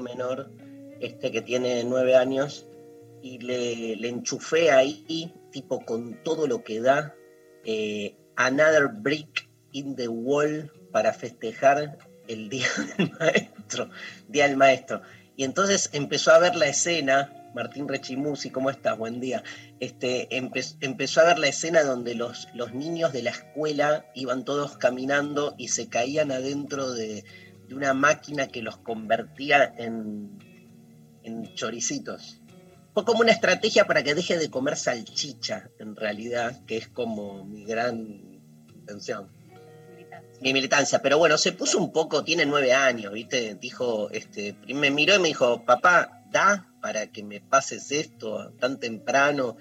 menor, este que tiene nueve años, y le, le enchufé ahí, tipo con todo lo que da, eh, Another Brick in the Wall para festejar el Día del Maestro. Día del Maestro. Y entonces empezó a ver la escena, Martín Rechimusi, ¿cómo estás? Buen día. Este, empe- empezó a ver la escena donde los, los niños de la escuela iban todos caminando y se caían adentro de, de una máquina que los convertía en, en choricitos. Fue como una estrategia para que deje de comer salchicha, en realidad, que es como mi gran intención mi militancia, pero bueno, se puso un poco, tiene nueve años, ¿viste? Dijo, este, me miró y me dijo, papá, ¿da para que me pases esto tan temprano?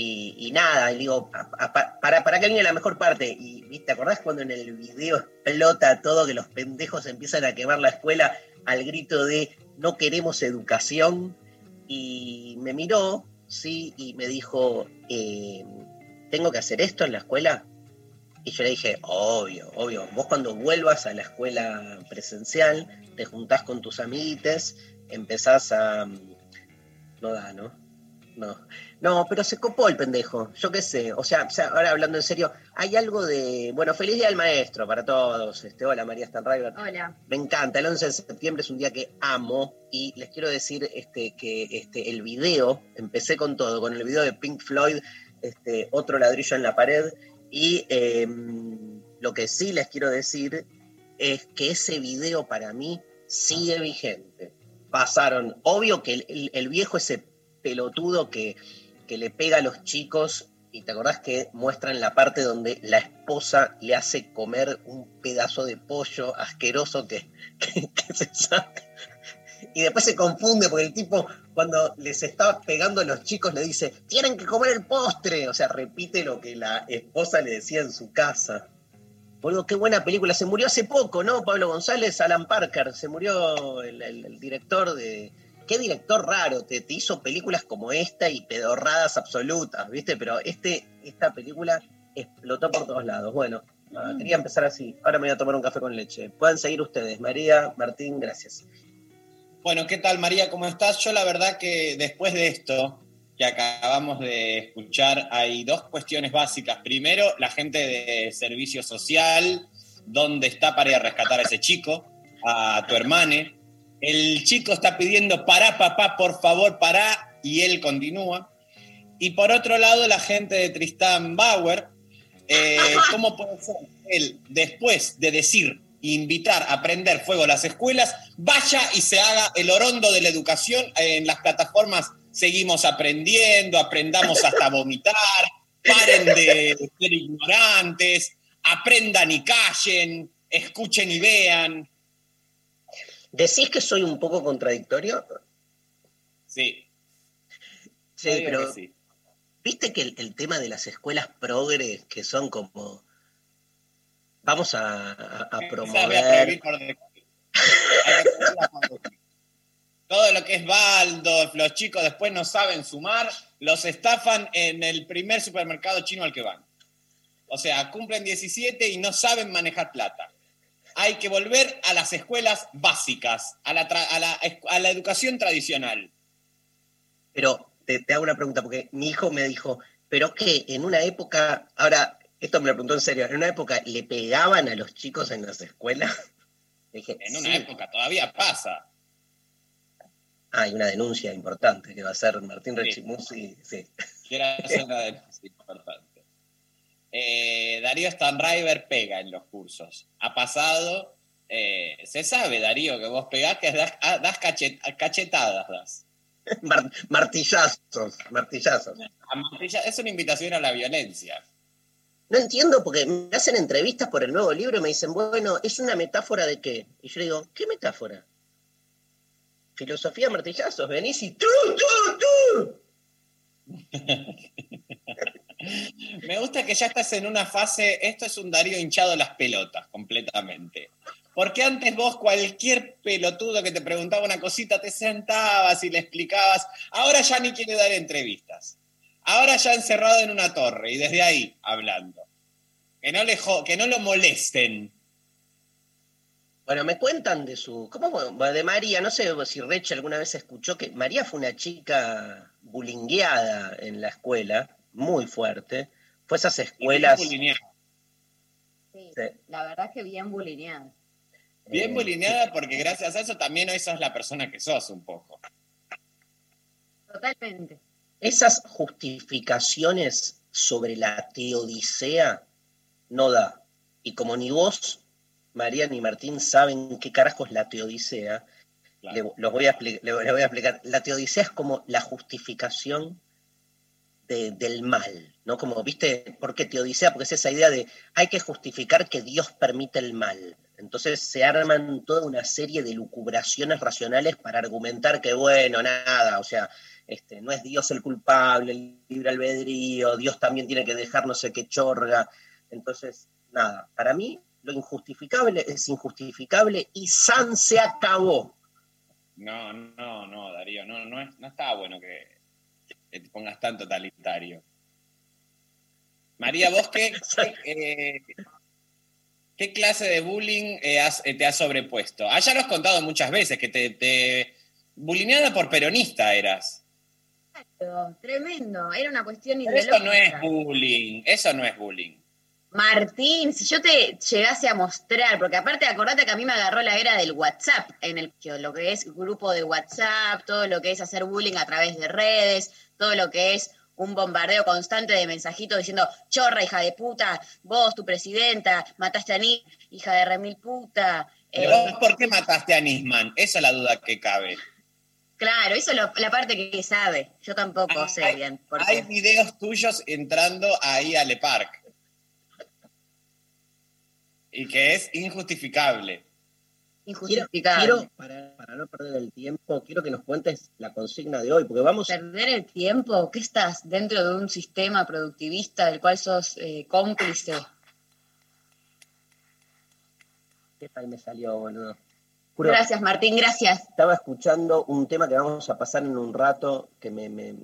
Y, nada, y digo, "Pa- pa- para, para que viene la mejor parte. Y. ¿te acordás cuando en el video explota todo, que los pendejos empiezan a quemar la escuela al grito de no queremos educación? Y me miró, sí, y me dijo, eh, ¿tengo que hacer esto en la escuela? Y yo le dije, obvio, obvio, vos cuando vuelvas a la escuela presencial, te juntás con tus amiguites, empezás a... mm, No da, ¿no? No. No, pero se copó el pendejo, yo qué sé. O sea, ahora hablando en serio, hay algo de... Bueno, feliz día del maestro para todos. Este, hola María Stanriver. Hola. Me encanta, el 11 de septiembre es un día que amo y les quiero decir este, que este, el video, empecé con todo, con el video de Pink Floyd, este, otro ladrillo en la pared y eh, lo que sí les quiero decir es que ese video para mí sigue vigente. Pasaron, obvio que el viejo ese pelotudo que, que le pega a los chicos y te acordás que muestran la parte donde la esposa le hace comer un pedazo de pollo asqueroso que, que, se saca. Y después se confunde porque el tipo cuando les está pegando a los chicos le dice, tienen que comer el postre. O sea, repite lo que la esposa le decía en su casa. Boludo, qué buena película. Se murió hace poco, ¿no? Pablo González, Alan Parker. Se murió el- el director de... Qué director raro, te, te hizo películas como esta y pedorradas absolutas, ¿viste? Pero este, esta película explotó por todos lados. Bueno, ah, quería empezar así. Ahora me voy a tomar un café con leche. Pueden seguir ustedes. María, Martín, gracias. Bueno, ¿qué tal María? ¿Cómo estás? Yo la verdad que después de esto que acabamos de escuchar hay dos cuestiones básicas. Primero, la gente de servicio social, ¿dónde está para ir a rescatar a ese chico? A tu hermane. El chico está pidiendo, pará papá, por favor, pará, y él continúa. Y por otro lado, la gente de Tristan Bauer, eh, ¿cómo puede ser él, después de decir, invitar a prender fuego a las escuelas, vaya y se haga el orondo de la educación en las plataformas? Seguimos aprendiendo, aprendamos hasta vomitar, paren de ser ignorantes, aprendan y callen, escuchen y vean. ¿Decís que soy un poco contradictorio? Sí, Sí, pero que sí. viste que el, el tema de las escuelas progres, que son como... Vamos a, a- promover... Todo lo que es baldo, los chicos después no saben sumar, los estafan en el primer supermercado chino al que van. O sea, cumplen 17 y no saben manejar plata. Hay que volver a las escuelas básicas, a la, tra- a la, a la educación tradicional. Pero te, te hago una pregunta, porque mi hijo me dijo, pero que en una época, ahora, esto me lo preguntó en serio, en una época le pegaban a los chicos en las escuelas. Dije, En una "Sí". época todavía pasa. Ah, hay una denuncia importante que va a hacer Martín Sí. Rechimusi. Sí. Quiero hacer una denuncia importante. Eh, Darío Stanriver pega en los cursos. Ha pasado, eh, se sabe, Darío, que vos pegás, que das, ah, das cachet- cachetadas. Das. Mar- martillazos, martillazos. Es una invitación a la violencia. No entiendo porque me hacen entrevistas por el nuevo libro y me dicen, bueno, ¿es una metáfora de qué? Y yo digo, ¿qué metáfora? Filosofía martillazos, venís y ¡tú, tú, tú! Me gusta que ya estás en una fase, esto es un Darío hinchado las pelotas completamente. Porque antes vos cualquier pelotudo que te preguntaba una cosita te sentabas y le explicabas, ahora ya ni quiere dar entrevistas. Ahora ya encerrado en una torre y desde ahí hablando. Que no, le que no lo molesten. Bueno, me cuentan de su. ¿Cómo? De María, no sé si Reche alguna vez escuchó que María fue una chica bulingueada en la escuela, muy fuerte. Fue esas escuelas. Bien bulineada. Sí, Sí. la verdad es que bien bulineada. Bien eh, bulineada porque gracias a eso también hoy sos la persona que sos un poco. Totalmente. Esas justificaciones sobre la teodicea no da. Y como ni vos, María ni Martín saben qué carajo es la teodicea, Claro. le, los voy a le voy a explicar. La teodicea es como la justificación de- del mal, ¿no? Como, ¿viste? ¿Por qué teodicea? Porque es esa idea de hay que justificar que Dios permite el mal. Entonces se arman toda una serie de lucubraciones racionales para argumentar que, bueno, nada, o sea, este, no es Dios el culpable, el libre albedrío, Dios también tiene que dejar no sé qué chorga. Entonces, nada, para mí lo injustificable es injustificable y San se acabó. No, no, no, Darío, no, no, es- no está bueno que, que te pongas tan totalitario. María, ¿vos qué, eh, qué clase de bullying eh, has- eh, te has sobrepuesto? Ah, ya lo has contado muchas veces, que te, te bulineada por peronista eras. Pero, tremendo. Era una cuestión Pero eso no es bullying, eso no es bullying. Martín, si yo te llegase a mostrar, porque aparte acordate que a mí me agarró la era del WhatsApp, en el que lo que es grupo de WhatsApp, todo lo que es hacer bullying a través de redes, todo lo que es un bombardeo constante de mensajitos diciendo, chorra, hija de puta, vos, tu presidenta, mataste a Nick, hija de remil puta. Pero Eh, vos, ¿Por qué mataste a Nisman? Esa es la duda que cabe. claro, eso es lo- la parte que sabe. Yo tampoco Ah, sé bien. Hay videos tuyos entrando ahí a Le Parc. Y que es injustificable. Quiero, Injustificable. quiero, para, para no perder el tiempo, quiero que nos cuentes la consigna de hoy, porque vamos, perder el tiempo? ¿Qué estás dentro de un sistema productivista del cual sos eh, cómplice? ¿qué tal me salió, boludo? Juro, Gracias, Martín, gracias. estaba escuchando un tema que vamos a pasar en un rato, que, me, me-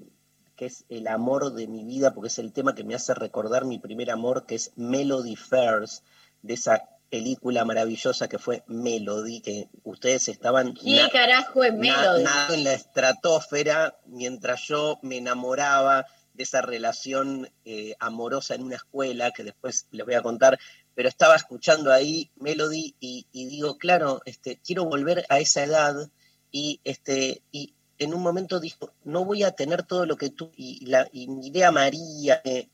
que es el amor de mi vida, porque es el tema que me hace recordar mi primer amor, que es Melody First, de esa película maravillosa que fue Melody, que ustedes estaban... ¿Qué carajo es Melody? en la estratosfera mientras yo me enamoraba de esa relación eh, amorosa en una escuela, que después les voy a contar, pero estaba escuchando ahí Melody y, y digo, claro, este, quiero volver a esa edad y, este, y en un momento dijo, no voy a tener todo lo que tú, y, la, y miré a María, eh,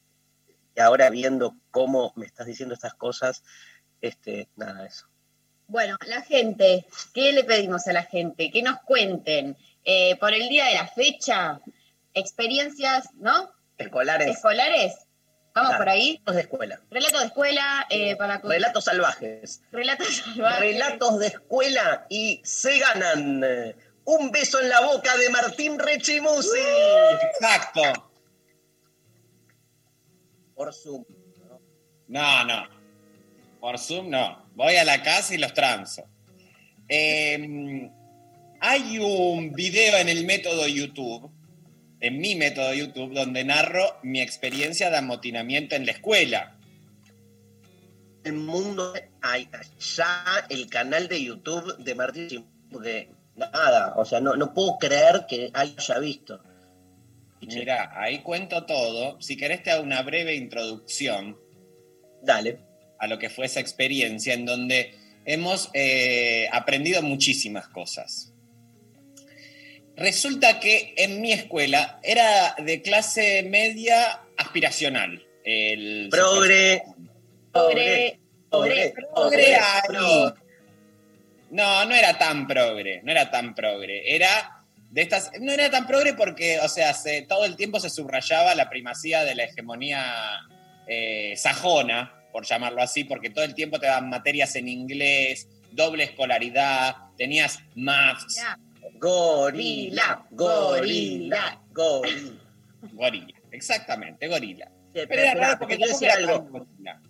y ahora viendo cómo me estás diciendo estas cosas, este, nada, eso. Bueno, la gente, ¿qué le pedimos a la gente? Que nos cuenten eh, por el día de la fecha, experiencias, ¿no? Escolares, Escolares. Vamos Claro. por ahí. relatos de escuela, Relato de escuela, eh, para relatos salvajes. relatos salvajes. Relatos de escuela y se ganan eh, un beso en la boca de Martín Rechimusi. Exacto. Por Zoom. No, no. Por Zoom no. Voy a la casa y los transo. Eh, hay un video en el método YouTube, en mi método YouTube, donde narro mi experiencia de amotinamiento en la escuela. El mundo, hay allá el canal de YouTube de Martín porque nada, o sea, no, no puedo creer que haya visto. Mira, ahí cuento todo. Si querés te hago una breve introducción Dale. a lo que fue esa experiencia en donde hemos eh, aprendido muchísimas cosas. Resulta que en mi escuela era de clase media aspiracional. El Progre. Progre, progre, Progre. No, no era tan progre, no era tan progre. Era de estas, no era tan progre porque, o sea, se- todo el tiempo se subrayaba la primacía de la hegemonía eh, sajona, por llamarlo así, porque todo el tiempo te daban materias en inglés, doble escolaridad, tenías maths, Ya. Gorila, gorila, gorila. gorila. Exactamente, gorila. Pero era raro te porque decir era algo. gorila.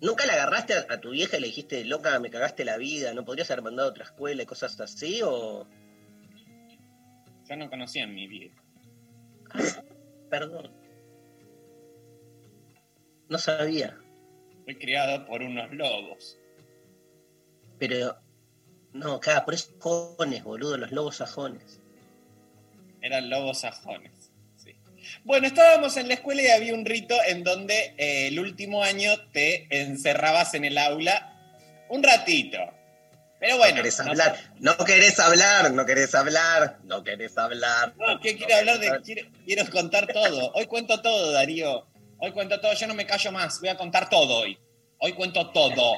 ¿Nunca le agarraste a, a tu vieja y le dijiste, loca, me cagaste la vida, no podrías haber mandado a otra escuela y cosas así? ¿O.? Yo no conocía en mi vida. Perdón. No sabía. Fui criado por unos lobos. Pero. No, claro, por eso sajones, boludo, los lobos sajones. Eran lobos sajones. sí. Bueno, estábamos en la escuela y había un rito en donde eh, el último año te encerrabas en el aula un ratito. Pero bueno. no querés no- hablar, no querés hablar, no querés hablar, no querés hablar. No, ¿qué quiero hablar de? Quiero, quiero contar todo. Hoy cuento todo, Darío. Hoy cuento todo. Yo no me callo más. Voy a contar todo hoy. Hoy cuento todo.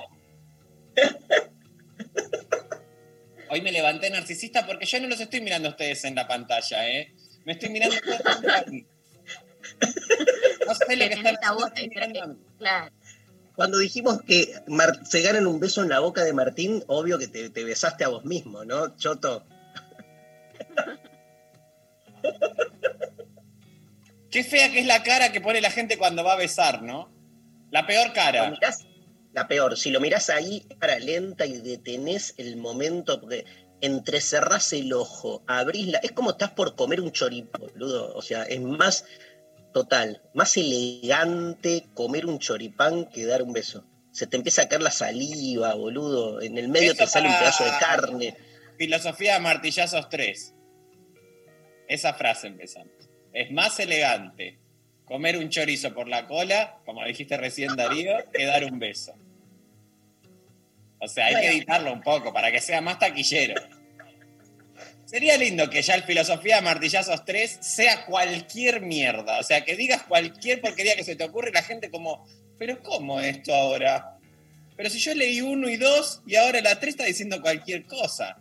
Hoy me levanté narcisista porque yo no los estoy mirando a ustedes en la pantalla, ¿eh? Me estoy mirando a ustedes aquí. No sé lo que están mirando. Claro. Cuando dijimos que Mar- se ganan un beso en la boca de Martín, obvio que te, te besaste a vos mismo, ¿no, Choto? Qué fea que es la cara que pone la gente cuando va a besar, ¿no? La peor cara. mirás- la peor, si lo mirás ahí, para lenta y detenés el momento, porque entrecerrás el ojo, abrís la. Es como estás por comer un choripán, boludo. O sea, es más total, más elegante comer un choripán que dar un beso. Se te empieza a caer la saliva, boludo. En el medio Eso te sale un pedazo de carne. Filosofía de martillazos 3. Esa frase empezamos. Es más elegante comer un chorizo por la cola, como dijiste recién Darío, que dar un beso. O sea, hay que editarlo un poco para que sea más taquillero. Sería lindo que ya el Filosofía de Martillazos 3 sea cualquier mierda. O sea, que digas cualquier porquería que se te ocurre y la gente como, pero ¿cómo esto ahora? Pero si yo leí uno y dos y ahora la 3 está diciendo cualquier cosa.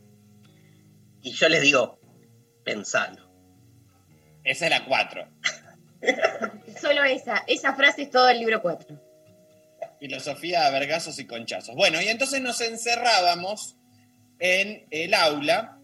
Y yo les digo, pensalo. Esa es la 4. Solo esa. Esa frase es todo el libro 4. Filosofía a vergazos y conchazos. Bueno, y entonces nos encerrábamos en el aula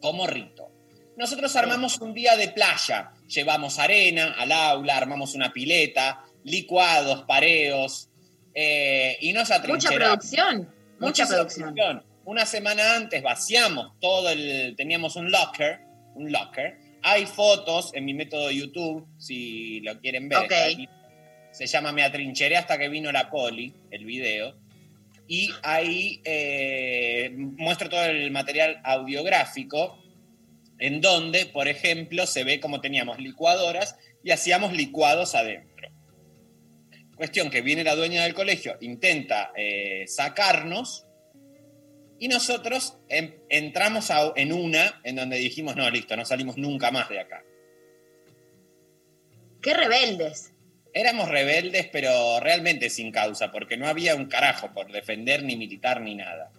como rito. Nosotros armamos un día de playa. Llevamos arena al aula, armamos una pileta, licuados, pareos, eh, y nos Mucha atrincheramos. producción. Mucha producción. producción. Una semana antes vaciamos todo el. Teníamos un locker. Un locker. Hay fotos en mi método YouTube, si lo quieren ver. Ok. está ahí. Se llama Me atrincheré hasta que vino la poli, el video. Y ahí eh, muestro todo el material audiográfico, en donde, por ejemplo, se ve cómo teníamos licuadoras y hacíamos licuados adentro. Cuestión que viene la dueña del colegio, intenta eh, sacarnos y nosotros em- entramos en una en donde dijimos, no, listo, no salimos nunca más de acá. Qué rebeldes. Éramos rebeldes, pero realmente sin causa, porque no había un carajo por defender, ni militar, ni nada.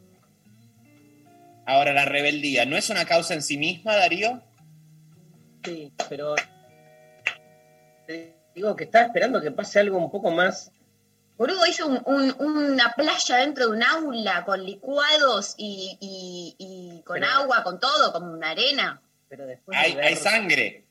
Ahora, la rebeldía, ¿no es una causa en sí misma, Darío? Sí, pero. te Digo que estaba esperando que pase algo un poco más. Boludo hizo un- un- una playa dentro de un aula con licuados y, y- y con Pero- agua, con todo, con arena. Pero después de Hay, ver- hay sangre.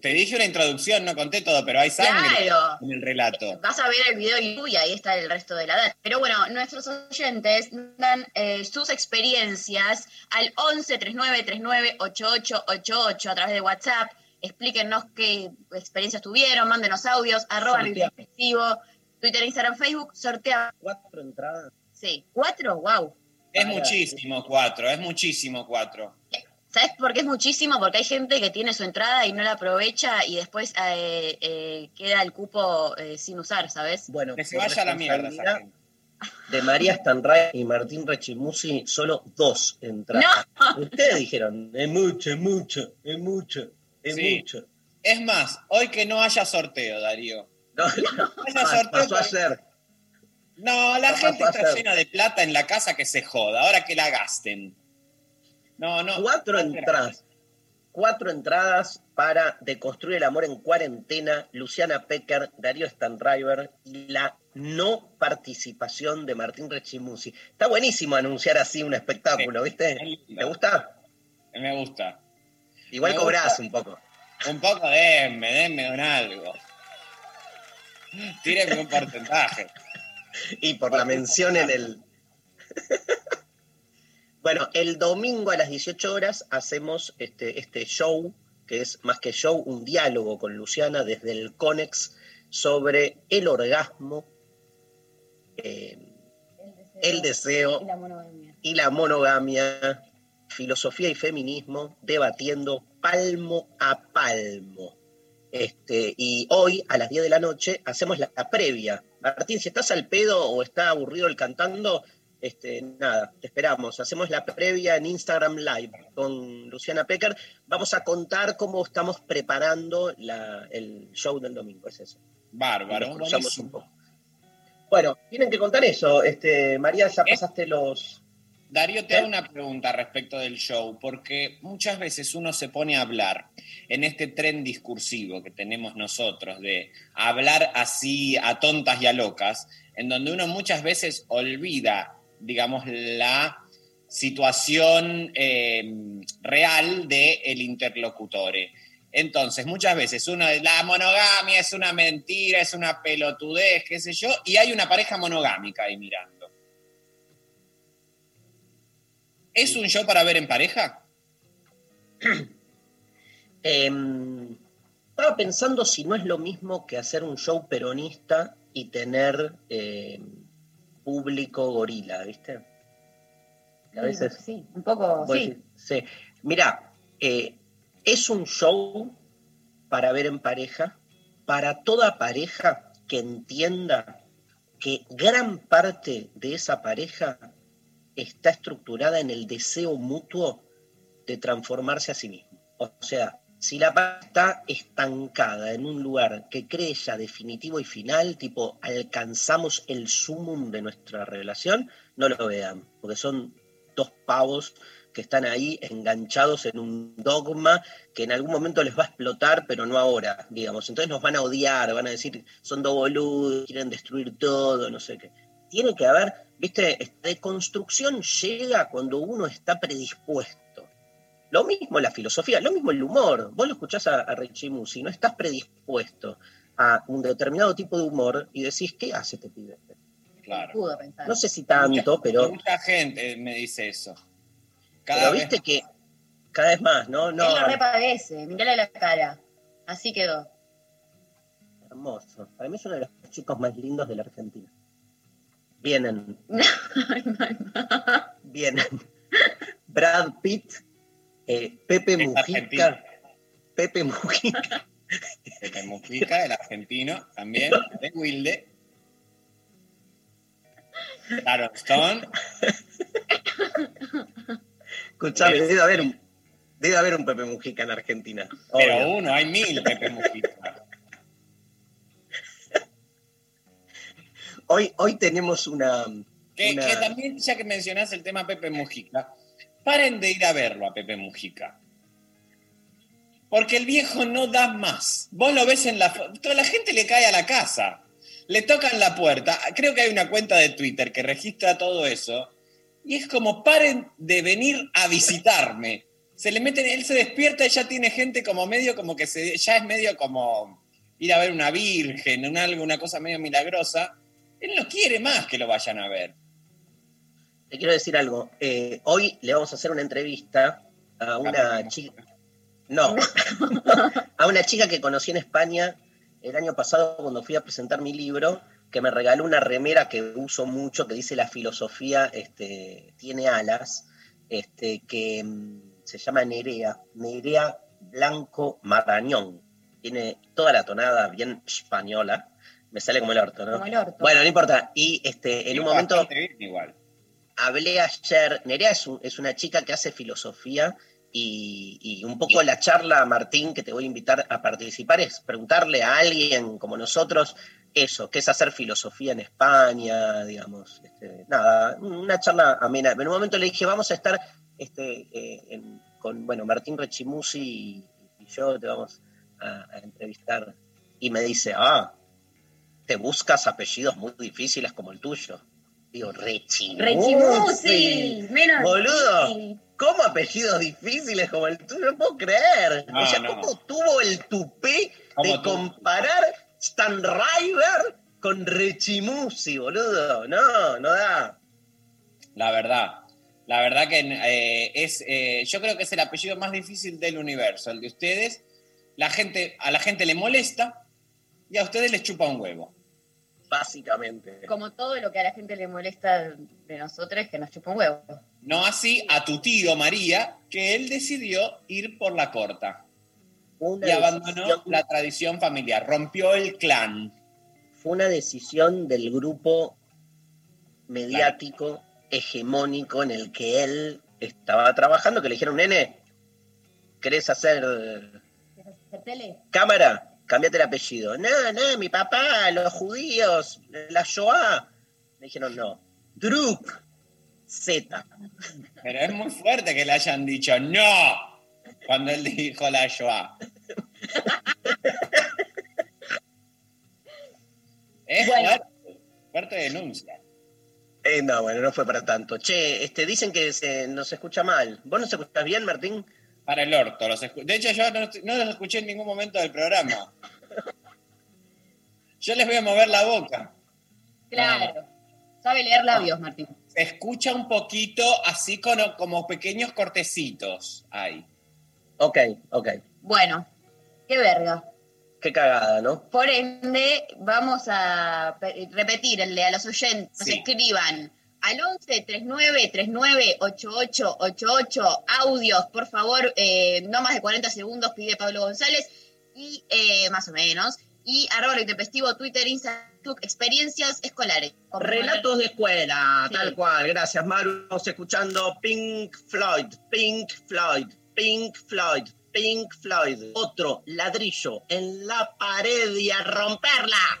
Te dije una introducción, no conté todo, pero hay sangre Claro. en el relato. Vas a ver el video y ahí está el resto de la data. Pero bueno, nuestros oyentes dan eh, sus experiencias al 11 39 39 8888 a través de WhatsApp. Explíquenos qué experiencias tuvieron, mándenos audios, arroba reflexivo, Twitter, Instagram, Facebook, sortea. Cuatro entradas. Sí, ¿cuatro? Wow. Es muchísimo cuatro, es muchísimo cuatro. ¿Sabes por qué es muchísimo? Porque hay gente que tiene su entrada y no la aprovecha y después eh, eh, queda el cupo eh, sin usar, ¿sabes? Bueno, Que se vaya a la mierda esa responsabilidad- gente. de María Stanray y Martín Rechimusi, solo dos entradas. Ustedes dijeron, es mucho, es mucho, es mucho, es Sí. mucho. Es más, hoy que no haya sorteo, Darío. No, Haya pa- sorteo pasó a ser. No, la No gente está llena de plata en la casa que se joda, ahora que la gasten. No, no. Cuatro entradas. Cuatro entradas para Deconstruir el Amor en Cuarentena, Luciana Pecker, Darío Stanriver y la no participación de Martín Rechimusi. Está buenísimo anunciar así un espectáculo, ¿viste? ¿Te gusta? Me gusta. Igual Me cobrás gusta. un poco. Un poco denme, denme un algo. Tírenme un porcentaje. Y por la mención en el... bueno, el domingo a las 18 horas hacemos este, este show, que es más que show, un diálogo con Luciana desde el CONEX sobre el orgasmo, eh, el deseo y la monogamia. y la monogamia, filosofía y feminismo, debatiendo palmo a palmo. Este, y hoy, a las 10 de la noche, hacemos la, la previa. Martín, si estás al pedo o está aburrido el cantando, este, nada, te esperamos. Hacemos la previa en Instagram Live con Luciana Pecker. Vamos a contar cómo estamos preparando la- el show del domingo. Es eso. Bárbaro. Nos un poco. Bueno, tienen que contar eso. Este, María, ya Eh. pasaste los, Darío, te ¿Eh? hago una pregunta respecto del show, porque muchas veces uno se pone a hablar en este tren discursivo que tenemos nosotros de hablar así a tontas y a locas, en donde uno muchas veces olvida, digamos, la situación eh, real del interlocutor. Entonces, muchas veces uno, la monogamia es una mentira, es una pelotudez, qué sé yo, y hay una pareja monogámica ahí mirando. ¿Es un show para ver en pareja? Em, estaba pensando si no es lo mismo que hacer un show peronista y tener em, público gorila, ¿viste? A veces. Sí, un poco, sí. sí. Mirá, eh, es un show para ver en pareja, para toda pareja que entienda que gran parte de esa pareja está estructurada en el deseo mutuo de transformarse a sí mismo. O sea, si la pareja está estancada en un lugar que cree ya definitivo y final, tipo alcanzamos el sumum de nuestra relación, no lo vean, porque son dos pavos que están ahí enganchados en un dogma que en algún momento les va a explotar, pero no ahora, digamos. Entonces nos van a odiar, van a decir, son dos boludos, quieren destruir todo, no sé qué. Tiene que haber, viste, esta deconstrucción llega cuando uno está predispuesto. Lo mismo la filosofía, lo mismo el humor. Vos lo escuchás a, a Richie Musi, no estás predispuesto a un determinado tipo de humor y decís, ¿qué hace este pibe? Claro. Pudo pensar. No sé si tanto, pero, Mucha gente me dice eso. Cada pero vez viste que cada vez más, ¿no? No, Él lo repadece, mirale la cara. Así quedó. hermoso. Para mí es uno de los chicos más lindos de la Argentina. Vienen, vienen Brad Pitt, eh, Pepe Mujica. Pepe Mujica, Pepe Mujica, el argentino, también, de Wilde. Sharon Stone. escuchame, debe haber un, debe haber un Pepe Mujica en Argentina. Pero obvio. uno, hay mil Pepe Mujica. Hoy, hoy tenemos una, Que, una- que también, ya que mencionás el tema Pepe Mujica, paren de ir a verlo a Pepe Mujica. Porque el viejo no da más. Vos lo ves en la foto, la gente le cae a la casa, le tocan la puerta. Creo que hay una cuenta de Twitter que registra todo eso. Y es como, paren de venir a visitarme. Se le meten, él se despierta y ya tiene gente como medio, como que ya es medio como ir a ver una virgen, un algo, una cosa medio milagrosa. Él no quiere más que lo vayan a ver. Te quiero decir algo. Eh, hoy le vamos a hacer una entrevista a una chica. No, a una chica que conocí en España el año pasado cuando fui a presentar mi libro, que me regaló una remera que uso mucho, que dice la filosofía este, tiene alas, este, que mm, se llama Nerea, Nerea Blanco Marañón. Tiene toda la tonada bien española. Me sale como el orto, ¿no? Como el orto. Bueno, no importa. Y este, en un momento Bastante bien igual. Hablé ayer, Nerea es, un- es una chica que hace filosofía y, y un poco la charla, Martín, que te voy a invitar a participar, es preguntarle a alguien como nosotros eso, qué es hacer filosofía en España, digamos. este, nada, una charla amena. En un momento le dije, vamos a estar este, eh, en- con, bueno, Martín Rechimusi y, y yo te vamos a, a entrevistar. Y me dice, ah, te buscas apellidos muy difíciles como el tuyo. Digo, Rechimusi. Rechimusi, menos. Boludo. ¿Cómo apellidos difíciles como el tuyo? No puedo creer. No, o sea, no. ¿cómo tuvo el tupé ¿Cómo de tuvo? comparar Stan River con Rechimusi, boludo? No, no da. La verdad. La verdad que eh, es, eh, yo creo que es el apellido más difícil del universo, el de ustedes. La gente, a la gente le molesta y a ustedes les chupa un huevo. Básicamente. Como todo lo que a la gente le molesta de nosotros, que nos chupa un huevo. No así a tu tío María, que él decidió ir por la corta Una y abandonó decisión- la tradición familiar, rompió el clan. fue una decisión del grupo mediático hegemónico en el que él estaba trabajando, que le dijeron, nene, ¿querés hacer ¿Hacer tele? cámara? Cambiate el apellido. No, no, mi papá, los judíos, la Shoah. Le dijeron, no. Druk, Z. Pero es muy fuerte que le hayan dicho no cuando él dijo la Shoah. Es Bueno. fuerte, fuerte denuncia. Eh, no, bueno, no fue para tanto. Che, este, dicen que se, nos escucha mal. ¿Vos nos escuchás bien, Martín? Para el orto. Los de hecho, yo no, no los escuché en ningún momento del programa. Yo les voy a mover la boca. Claro. Sabe leer labios, Martín. Se escucha un poquito así como, como pequeños cortecitos. Ahí. Ok, ok. Bueno, qué verga. Qué cagada, ¿no? Por ende, vamos a pe- repetirle a los oyentes, Sí. escriban al 11 39 39 88 88 audios, por favor, eh, no más de 40 segundos, pide Pablo González, y eh, más o menos, y arroba lo intempestivo, Twitter, Instagram, experiencias escolares. Relatos de escuela, Sí. tal cual. Gracias, Maru. Estamos escuchando Pink Floyd, Pink Floyd, Pink Floyd, Pink Floyd. Otro ladrillo en la pared y a romperla.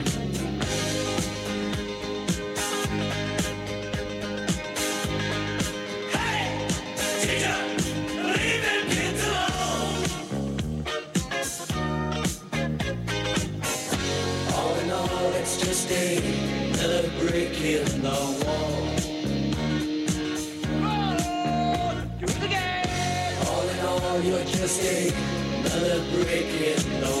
All, you're just another brick in the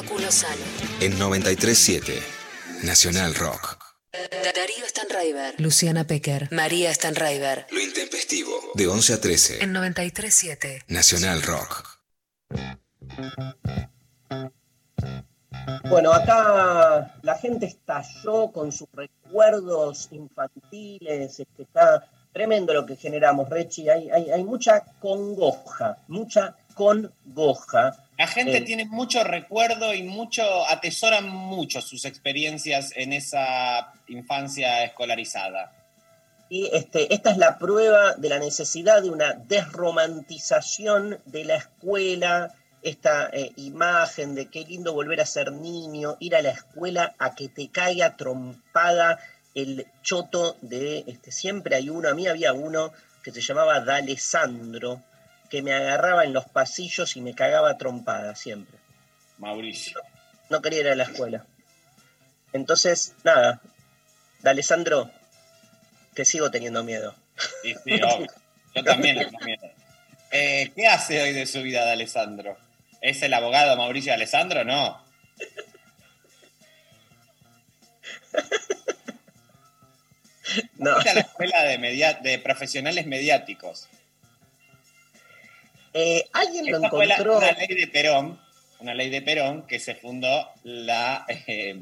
Facu Lozano. En 937 Nacional Rock. Darío Stanraiver. Luciana Pecker. María Stanraiver. Lo intempestivo. De 11 a 13 En 93.7. Nacional Rock. Bueno, acá la gente estalló con sus recuerdos infantiles, este, está tremendo lo que generamos, Rechi, hay, hay, hay mucha congoja, mucha congoja. La gente tiene mucho recuerdo y mucho, atesoran mucho sus experiencias en esa infancia escolarizada. Y este, esta es la prueba de la necesidad de una desromantización de la escuela, esta eh, imagen de qué lindo volver a ser niño, ir a la escuela a que te caiga trompada el choto de, este, siempre hay uno, a mí había uno que se llamaba D'Alessandro, que me agarraba en los pasillos y me cagaba trompada siempre. Mauricio. No quería ir a la escuela. Entonces, nada, D'Alessandro, te sigo teniendo miedo. Sí, sí, obvio. Yo también le tengo miedo. Eh, ¿Qué hace hoy de su vida de Alessandro? ¿Es el abogado Mauricio Alessandro? No. No. A la escuela de, media- de profesionales mediáticos. Eh, alguien lo fue la- encontró. una ley de Perón, una ley de Perón que se fundó la, eh,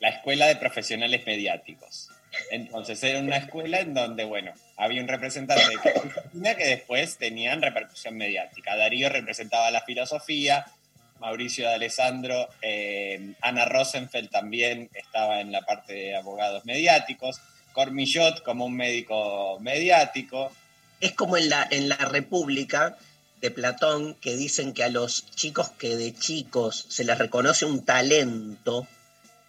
la Escuela de Profesionales Mediáticos. Entonces era una escuela en donde, bueno, había un representante de disciplina que después tenían repercusión mediática. Darío representaba la filosofía, Mauricio de Alessandro, eh, Ana Rosenfeld también estaba en la parte de abogados mediáticos, Cormillot como un médico mediático, Es como en la, en la República de Platón, que dicen que a los chicos que de chicos se les reconoce un talento,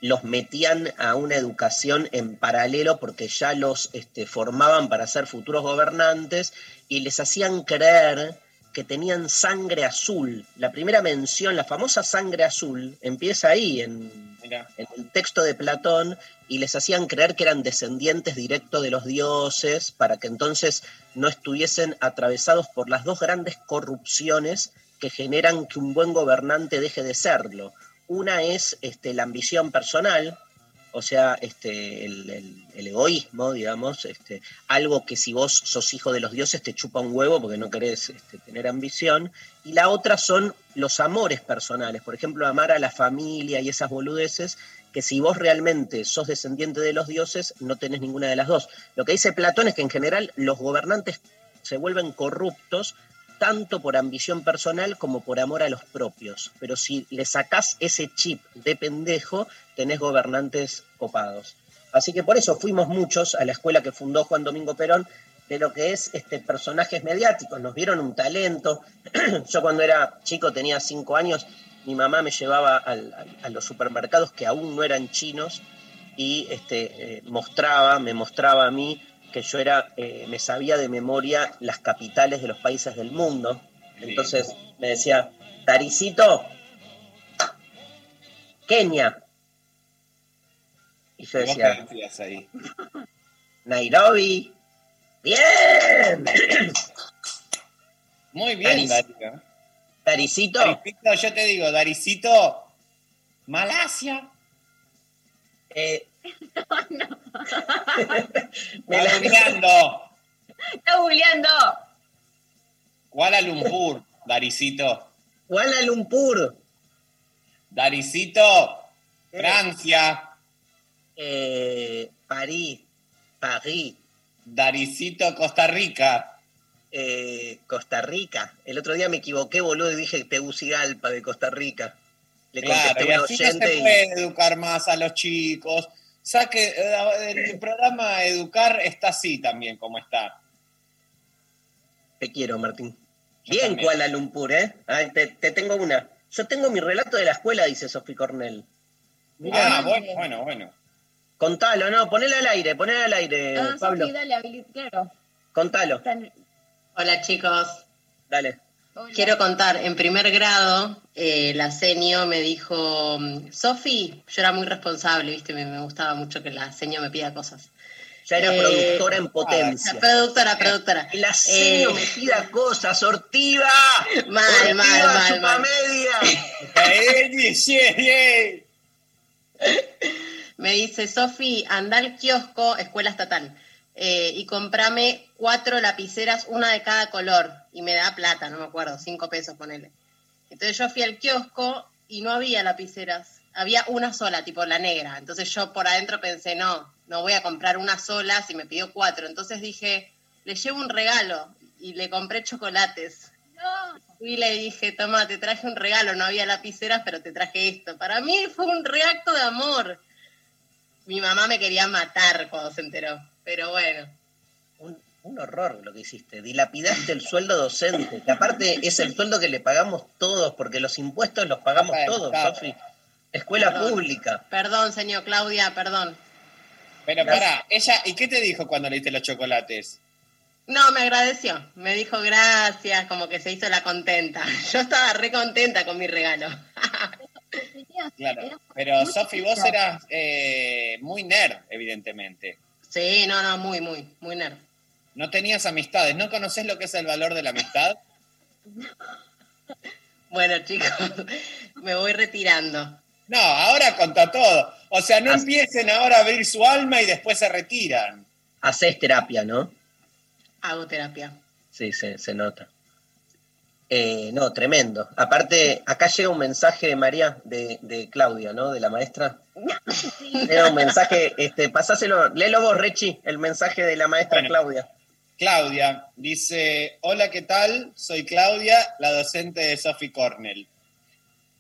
los metían a una educación en paralelo porque ya los este, formaban para ser futuros gobernantes y les hacían creer que tenían sangre azul. La primera mención, la famosa sangre azul, empieza ahí, en, En el texto de Platón, y les hacían creer que eran descendientes directos de los dioses, para que entonces no estuviesen atravesados por las dos grandes corrupciones que generan que un buen gobernante deje de serlo. Una es este, la ambición personal, o sea, este, el, egoísmo, digamos, este, algo que si vos sos hijo de los dioses te chupa un huevo porque no querés este, tener ambición. Y la otra son los amores personales, por ejemplo, amar a la familia y esas boludeces, que si vos realmente sos descendiente de los dioses, no tenés ninguna de las dos. Lo que dice Platón es que en general los gobernantes se vuelven corruptos tanto por ambición personal como por amor a los propios. Pero si le sacás ese chip de pendejo, tenés gobernantes copados. Así que por eso fuimos muchos a la escuela que fundó Juan Domingo Perón de lo que es este personajes mediáticos. Nos vieron un talento. Yo cuando era chico, tenía cinco años, mi mamá me llevaba a los supermercados que aún no eran chinos y este, eh, mostraba, me mostraba a mí que yo era, eh, me sabía de memoria las capitales de los países del mundo. Entonces me decía, Taricito, Kenia. Y yo ¿Y vos decía, qué decías ahí? Nairobi. Bien. Muy bien, Darío. Daricito, yo te digo, Daricito, Malasia. Eh, me Está la- googleando. Está googleando. Kuala Lumpur, Daricito. Kuala Lumpur. Daricito, Eh. Francia. Eh, París. París. Daricito, Costa Rica. eh, Costa Rica. El otro día me equivoqué, boludo, y dije Tegucigalpa de Costa Rica. Le Claro, contesté y así no se y- puede educar más a los chicos. Saque, eh, el programa Educar está así también como está. Te quiero, Martín. Yo Bien, también. Kuala Lumpur, ¿eh? Ay, te, te tengo una. Yo tengo mi relato de la escuela, dice Sofi Cornell. Mirá, Ah, bueno, bueno, bueno. contalo, no, ponelo al aire, ponelo al aire, Ah, Pablo. Dale. Contalo, Hola chicos, dale. Hola. quiero contar, en primer grado eh, la senio me dijo, Sofi, yo era muy responsable, viste, me, me gustaba mucho que la senio me pida cosas. Ya era Eh, productora en potencia. productora, productora. Y la Eh, me pida cosas, sortiva. Mal, Ortiva, mal, mal, mal. Eh, eh. Me dice, Sofi, anda al kiosco, escuela estatal, eh, y comprame cuatro lapiceras, una de cada color, y me da plata, no me acuerdo, cinco pesos, ponele. Entonces yo fui al kiosco y no había lapiceras, había una sola, tipo la negra. Entonces yo por adentro pensé, no, no voy a comprar una sola si me pidió cuatro. Entonces dije, le llevo un regalo y le compré chocolates. No. Y le dije, toma, te traje un regalo, no había lapiceras, pero te traje esto. Para mí fue un reacto de amor. Mi mamá me quería matar cuando se enteró, pero bueno. Un, horror lo que hiciste. Dilapidaste el sueldo docente, que aparte es el sueldo que le pagamos todos, porque los impuestos los pagamos todos. Sofi. Escuela Perdón. pública. Perdón, señor Claudia, perdón. Pero pará, ella, ¿y qué te dijo cuando le diste los chocolates? No, me agradeció. Me dijo gracias, como que se hizo la contenta. Yo estaba re contenta con mi regalo. Claro. Pero Sofi, vos eras eh, muy nerd, evidentemente. Sí, no, no, muy, muy, muy nerd. No tenías amistades. ¿No conoces lo que es el valor de la amistad? Bueno, chicos, me voy retirando. No, ahora contá todo. O sea, no empiecen ahora a abrir su alma y después se retiran. Haces terapia, ¿no? Hago terapia. Sí, se, se nota. Eh, no, tremendo. Aparte, acá llega un mensaje de María, de, de Claudia, ¿no? De la maestra. Llega un mensaje, este, pasáselo, léelo vos, Rechi, el mensaje de la maestra Bueno. Claudia. Claudia dice, hola, ¿qué tal? Soy Claudia, la docente de Sophie Cornell.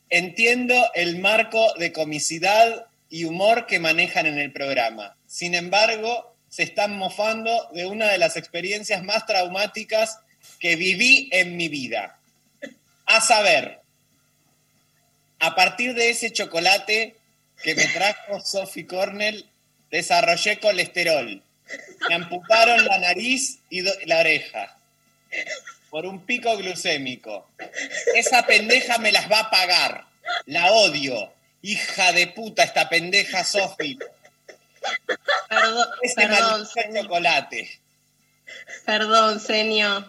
Entiendo el marco de comicidad y humor que manejan en el programa. Sin embargo, se están mofando de una de las experiencias más traumáticas que viví en mi vida. A saber, a partir de ese chocolate que me trajo Sophie Cornell, desarrollé colesterol. Me amputaron la nariz y la oreja por un pico glucémico. Esa pendeja me las va a pagar. La odio. Hija de puta, esta pendeja Sofi. Perdón, Ese perdón, chocolate. Perdón, señor.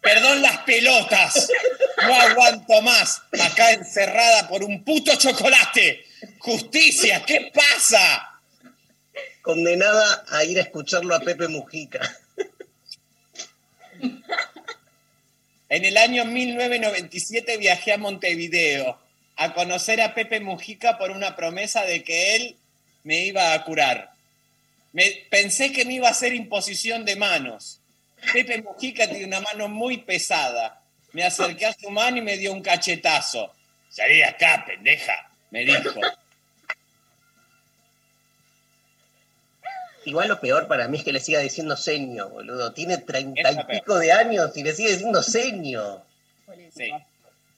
Perdón las pelotas. No aguanto más. Acá encerrada por un puto chocolate. Justicia, ¿qué pasa? Condenada a ir a escucharlo a Pepe Mujica. En el año 1997 viajé a Montevideo a conocer a Pepe Mujica por una promesa de que él me iba a curar. Me, pensé que me iba a hacer imposición de manos. Pepe Mujica tiene una mano muy pesada. Me acerqué a su mano y me dio un cachetazo. Salí acá, pendeja, me dijo. Igual lo peor para mí es que le siga diciendo seño, boludo. Tiene treinta y pico de años y le sigue diciendo seño. Sí.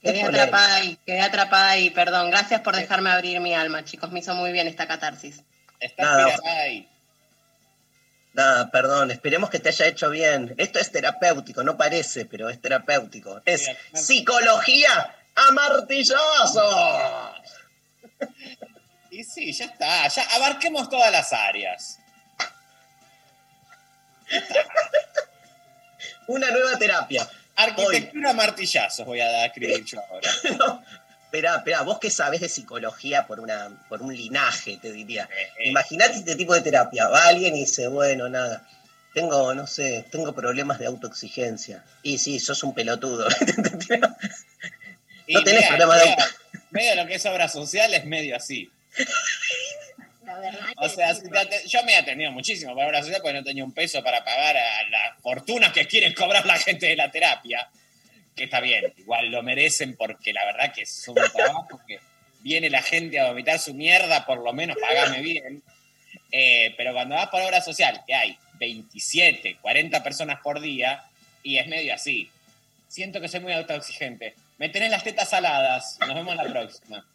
Qué Quedé atrapada ahí, quedé atrapada ahí, perdón. Gracias por dejarme abrir mi alma, chicos. Me hizo muy bien esta catarsis. Está Nada. ahí. Nada, perdón, esperemos que te haya hecho bien. Esto es terapéutico, no parece, pero es terapéutico. Es psicología a martillazos. Y sí, ya está. Ya abarquemos todas las áreas. Una nueva terapia. Arquitectura martillazos voy a escribir yo ahora. Esperá, esperá, vos que sabés de psicología por, una, por un linaje, te diría. Eh, Imagínate este tipo de terapia. Va alguien y dice, bueno, nada, tengo, no sé, tengo problemas de autoexigencia. Y sí, sos un pelotudo. Y No tenés mira, problema de mira, auto. medio lo que es obra social es medio así. La verdad O sea, te yo me he atendido muchísimo para obra social porque no tenía un peso para pagar a las fortunas que quieren cobrar la gente de la terapia. Que está bien, igual lo merecen porque la verdad que es un trabajo que viene la gente a vomitar su mierda, por lo menos pagame bien. Eh, pero cuando vas por obra social, que hay 27, 40 personas por día, y es medio así. Siento que soy muy autoexigente. Me tenés las tetas saladas. Nos vemos la próxima.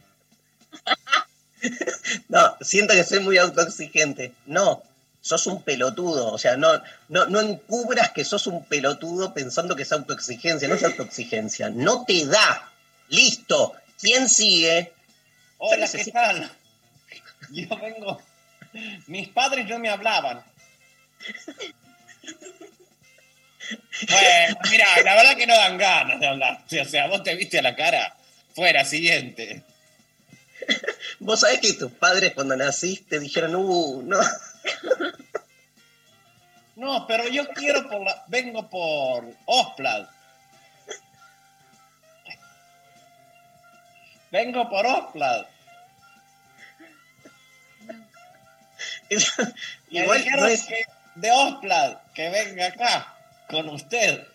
No, siento que soy muy autoexigente. No, sos un pelotudo. O sea, no, no, no encubras que sos un pelotudo pensando que es autoexigencia. No es autoexigencia. No te da. Listo. ¿Quién sigue? Hola, ¿qué tal? Yo vengo. Mis padres no me hablaban. Bueno, mira, la verdad que no dan ganas de hablar. O sea, vos te viste a la cara. Fuera, siguiente. Vos sabés que tus padres cuando naciste dijeron, uh, no. No, pero yo quiero por la... Vengo por Osplat. Vengo por Osplat. Y Igual dijeron no es- que de Osplat, que venga acá con usted.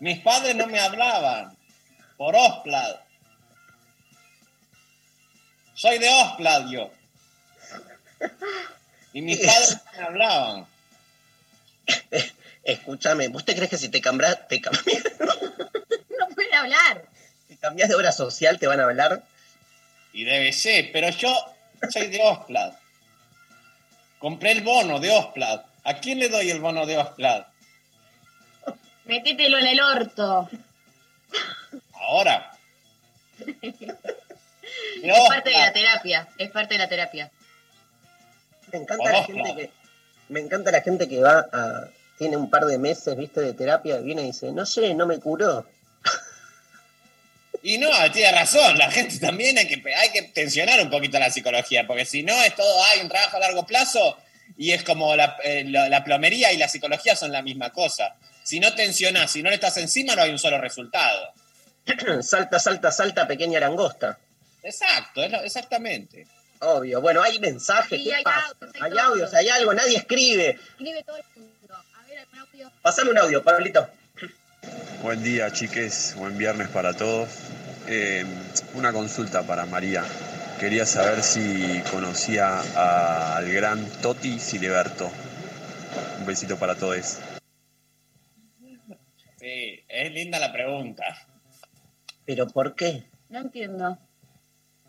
Mis padres no me hablaban. Por Osplat. Soy de Osplat yo. Y mis padres no me hablaban. Escúchame, ¿vos te crees que si te cambias, te cambias, No puede hablar. te cambias de obra social te van a hablar? Y debe ser, pero yo soy de Osplat. Compré el bono de Osplat. ¿A quién le doy el bono de Osplat? Métetelo en el orto. Ahora. Es parte de la terapia. Es parte de la terapia. Me encanta la gente que me encanta la gente que va a tiene un par de meses, viste, de terapia, viene y dice, no sé, no me curó. Y no, tiene razón, la gente también hay que, hay que tensionar un poquito la psicología, porque si no es todo, hay un trabajo a largo plazo y es como la, eh, la- la plomería y la psicología son la misma cosa. Si no tensionás, si no le estás encima, no hay un solo resultado. salta, salta, salta, pequeña langosta. Exacto, es lo- exactamente. Obvio. Bueno, hay mensajes, Sí, ¿qué hay audios, hay audios, hay algo, nadie escribe. Escribe todo el mundo. A ver, algún audio. Pasame un audio, Pablito. Buen día, chiques. Buen viernes para todos. Eh, una consulta para María. Quería saber si conocía a- al gran Toti Siliberto. Un besito para todos. Sí, es linda la pregunta. ¿Pero por qué? No entiendo.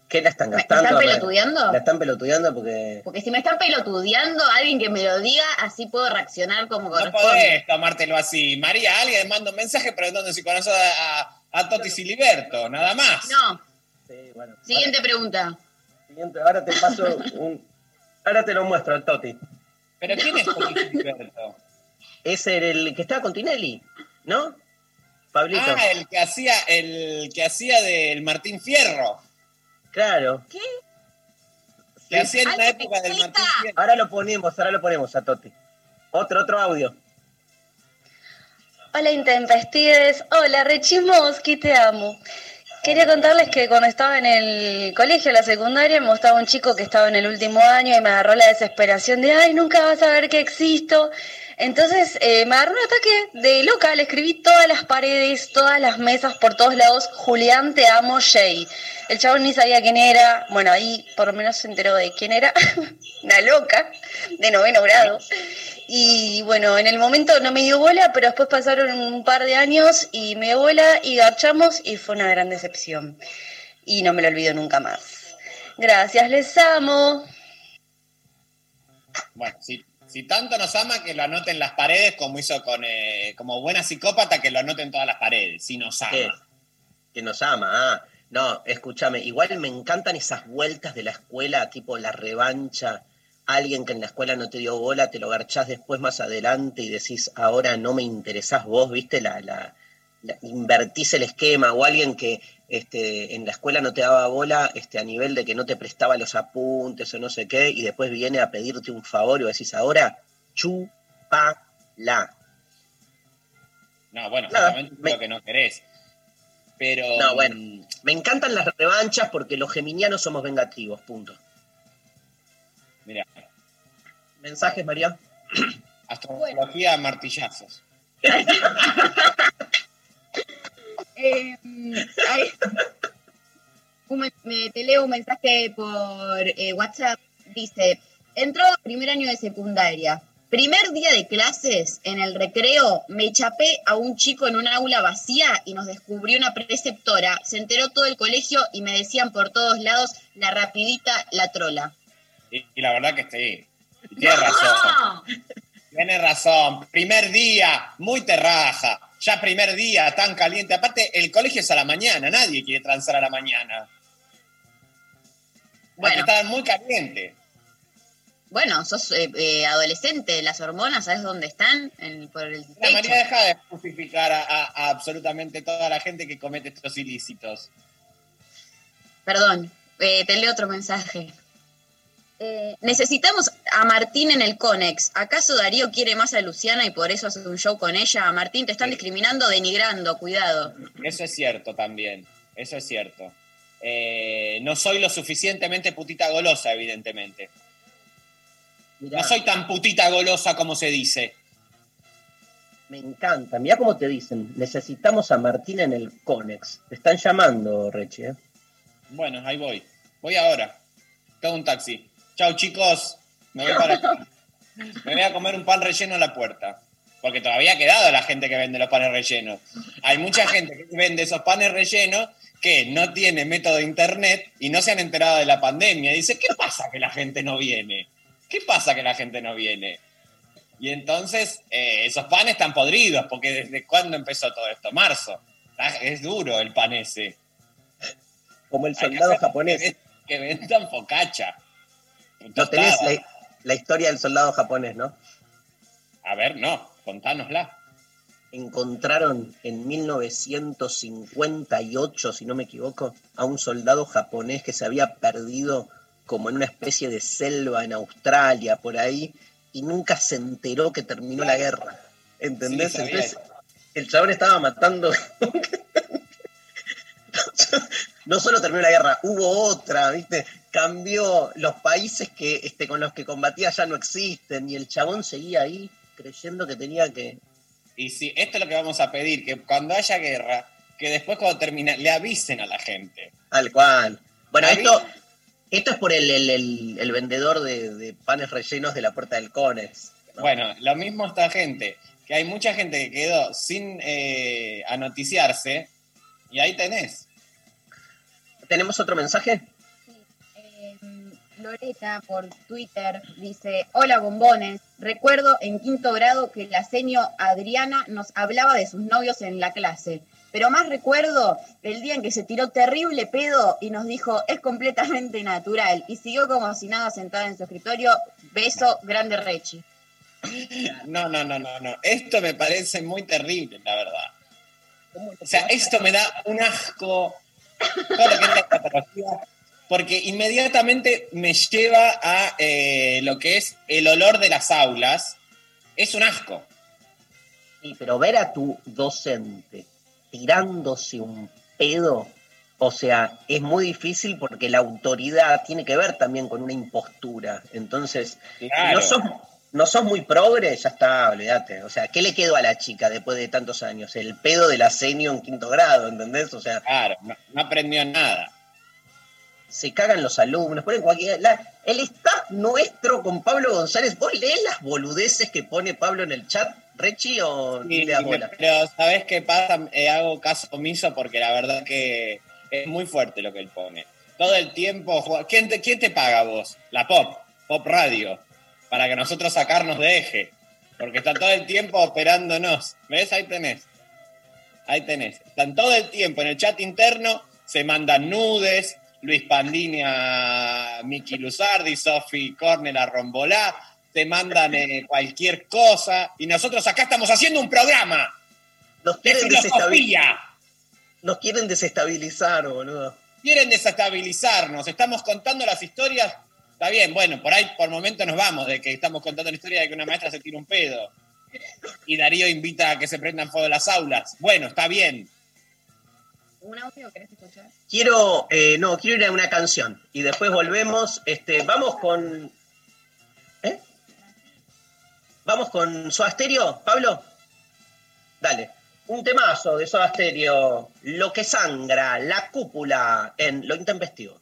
¿Qué la están ¿Me gastando? están A ver, pelotudeando? La están pelotudeando porque... Porque si me están pelotudeando, alguien que me lo diga, así puedo reaccionar como No corresponde. podés tomártelo así. María, alguien manda un mensaje preguntando si conoce a, a, a Toti Siliberto, nada más. No. Sí, bueno. Siguiente pregunta. Ahora, siguiente, ahora te paso un... Ahora te lo muestro al Toti. ¿Pero quién es Toti Siliberto? Es el, el que estaba con Tinelli, ¿no? Pablito. Ah, el que hacía, el que hacía del Martín Fierro. Claro. ¿Qué? Que hacía en la época del. Martín Fierro. Ahora lo ponemos, ahora lo ponemos a Toti. Otro, otro audio. Hola Intempestives, hola Rechimoski, te amo. Quería contarles que cuando estaba en el colegio, en la secundaria, me gustaba un chico que estaba en el último año y me agarró la desesperación de, ay, nunca vas a ver que existo. Entonces eh, me agarró un ataque de loca, le escribí todas las paredes, todas las mesas, por todos lados, Julián, te amo, Jay. El chabón ni sabía quién era, bueno, ahí por lo menos se enteró de quién era, una loca de noveno grado. Y bueno, en el momento no me dio bola, pero después pasaron un par de años y me dio bola y garchamos y fue una gran decepción. Y no me lo olvido nunca más. Gracias, les amo. Bueno, si, si tanto nos ama, que lo anote en las paredes, como hizo con, eh, como buena psicópata, que lo anote en todas las paredes, si nos ama. Que nos ama, ah. No, escúchame, igual me encantan esas vueltas de la escuela, tipo la revancha. Alguien que en la escuela no te dio bola, te lo garchás después más adelante y decís, ahora no me interesás vos, ¿viste? La, la- invertís el esquema. O alguien que este, en la escuela no te daba bola este, a nivel de que no te prestaba los apuntes o no sé qué, y después viene a pedirte un favor y vos decís, ahora, chúpala. No, bueno, Nada, justamente me- lo que no querés. Pero. No, bueno. mm, Me encantan las revanchas porque los geminianos somos vengativos, punto. Mira, Mensajes, María. astrología a martillazos. Eh, un me, te leo un mensaje por eh, WhatsApp. Dice, entró primer año de secundaria, Primer día de clases, en el recreo, me chapé a un chico en un aula vacía y nos descubrió una preceptora. Se enteró todo el colegio y me decían por todos lados la rapidita, la trola. Y, y la verdad que sí. Y Tiene razón. Tiene razón. Primer día, muy terraja. Ya primer día, tan caliente. Aparte, el colegio es a la mañana. Nadie quiere transar a la mañana. Bueno. Estaban muy caliente. Bueno, sos eh, eh, adolescente, las hormonas, ¿sabes dónde están? En- por el La. María deja de justificar a, a- a absolutamente toda la gente que comete estos ilícitos. Perdón, eh, te leo otro mensaje. Eh, necesitamos a Martín en el Conex. ¿Acaso Darío quiere más a Luciana y por eso hace un show con ella? Martín, te están discriminando, denigrando, cuidado. Eso es cierto también. Eso es cierto. Eh, no soy lo suficientemente putita golosa, evidentemente. Mirá, No soy tan putita golosa como se dice. me encanta. Mirá cómo te dicen. Necesitamos a Martín en el Conex. Te están llamando, Rechi. ¿eh? Bueno, ahí voy. Voy ahora. Tengo un taxi. Chau, chicos. Me voy para acá. Me voy a comer un pan relleno a la puerta. Porque todavía ha quedado la gente que vende los panes rellenos. Hay mucha gente que vende esos panes rellenos que no tiene método de internet y no se han enterado de la pandemia. Dice, ¿qué pasa que la gente no viene? ¿Qué pasa que la gente no viene? Y entonces eh, esos panes están podridos, porque ¿desde cuándo empezó todo esto? Marzo. Ah, Es duro el pan ese. Como el soldado japonés. Que vendan focacha. No tenés la, la historia del soldado japonés, ¿no? A ver, no, contánosla. Encontraron en 1958, si no me equivoco, a un soldado japonés que se había perdido como en una especie de selva en Australia, por ahí, y nunca se enteró que terminó la guerra. ¿Entendés? Sí, Entonces, el chabón estaba matando. no solo terminó la guerra, hubo otra, ¿viste? Cambió, los países que, este, con los que combatía ya no existen, y el chabón seguía ahí creyendo que tenía que. Y si esto es lo que vamos a pedir, que cuando haya guerra, que después cuando termine, le avisen a la gente. Tal cual. Bueno, esto, esto es por el, el- el- el vendedor de, de panes rellenos de la puerta del Conex. ¿no? Bueno, lo mismo esta gente, que hay mucha gente que quedó sin eh, anoticiarse, y ahí tenés. ¿Tenemos otro mensaje? Eh, Loreta por Twitter dice, hola bombones, recuerdo en quinto grado que la seño Adriana nos hablaba de sus novios en la clase, pero más recuerdo el día en que se tiró terrible pedo y nos dijo, es completamente natural, y siguió como si nada sentada en su escritorio, beso, grande Rechi. No, no, no, no, no. Esto me parece muy terrible, la verdad. O sea, esto me da un asco. Todo lo que es la patología, porque inmediatamente me lleva a eh, lo que es el olor de las aulas. Es un asco. Sí, pero ver a tu docente tirándose un pedo, o sea, es muy difícil porque la autoridad tiene que ver también con una impostura. Entonces, Claro. no sos, no sos muy progre, ya está, olvídate. O sea, ¿qué le quedó a la chica después de tantos años? El pedo de la senio en quinto grado, ¿entendés? O sea, Claro, no, no aprendió nada. se cagan los alumnos, ponen cualquier... la- el staff nuestro con Pablo González, ¿vos lees las boludeces que pone Pablo en el chat, Rechi, o ni le bola? pero ¿sabés qué pasa? Eh, hago caso omiso porque la verdad que es muy fuerte lo que él pone. Todo el tiempo, ¿quién te, quién te paga vos? La Pop, Pop Radio, para que nosotros sacarnos de eje. Porque están todo el tiempo operándonos. ¿Ves? Ahí tenés. Ahí tenés. Están todo el tiempo en el chat interno, se mandan nudes, Luis Pandini a Miki Luzardi, Sofi Cornel a Rombolá, te mandan eh, cualquier cosa, y nosotros acá estamos haciendo un programa Nos de quieren, desestabil- filosofía. nos quieren desestabilizar, boludo. Quieren desestabilizarnos, estamos contando las historias. Está bien, bueno, por ahí por momento nos vamos de que estamos contando la historia de que una maestra se tira un pedo. Y Darío invita a que se prendan fuego las aulas. Bueno, está bien. ¿Un audio querés escuchar? Quiero, eh, no, quiero ir a una canción y después volvemos. Este, vamos con. ¿Eh? Vamos con Soda Stereo, Pablo. Dale. Un temazo de Soda Stereo. Lo que sangra, la cúpula en Lo Intempestivo.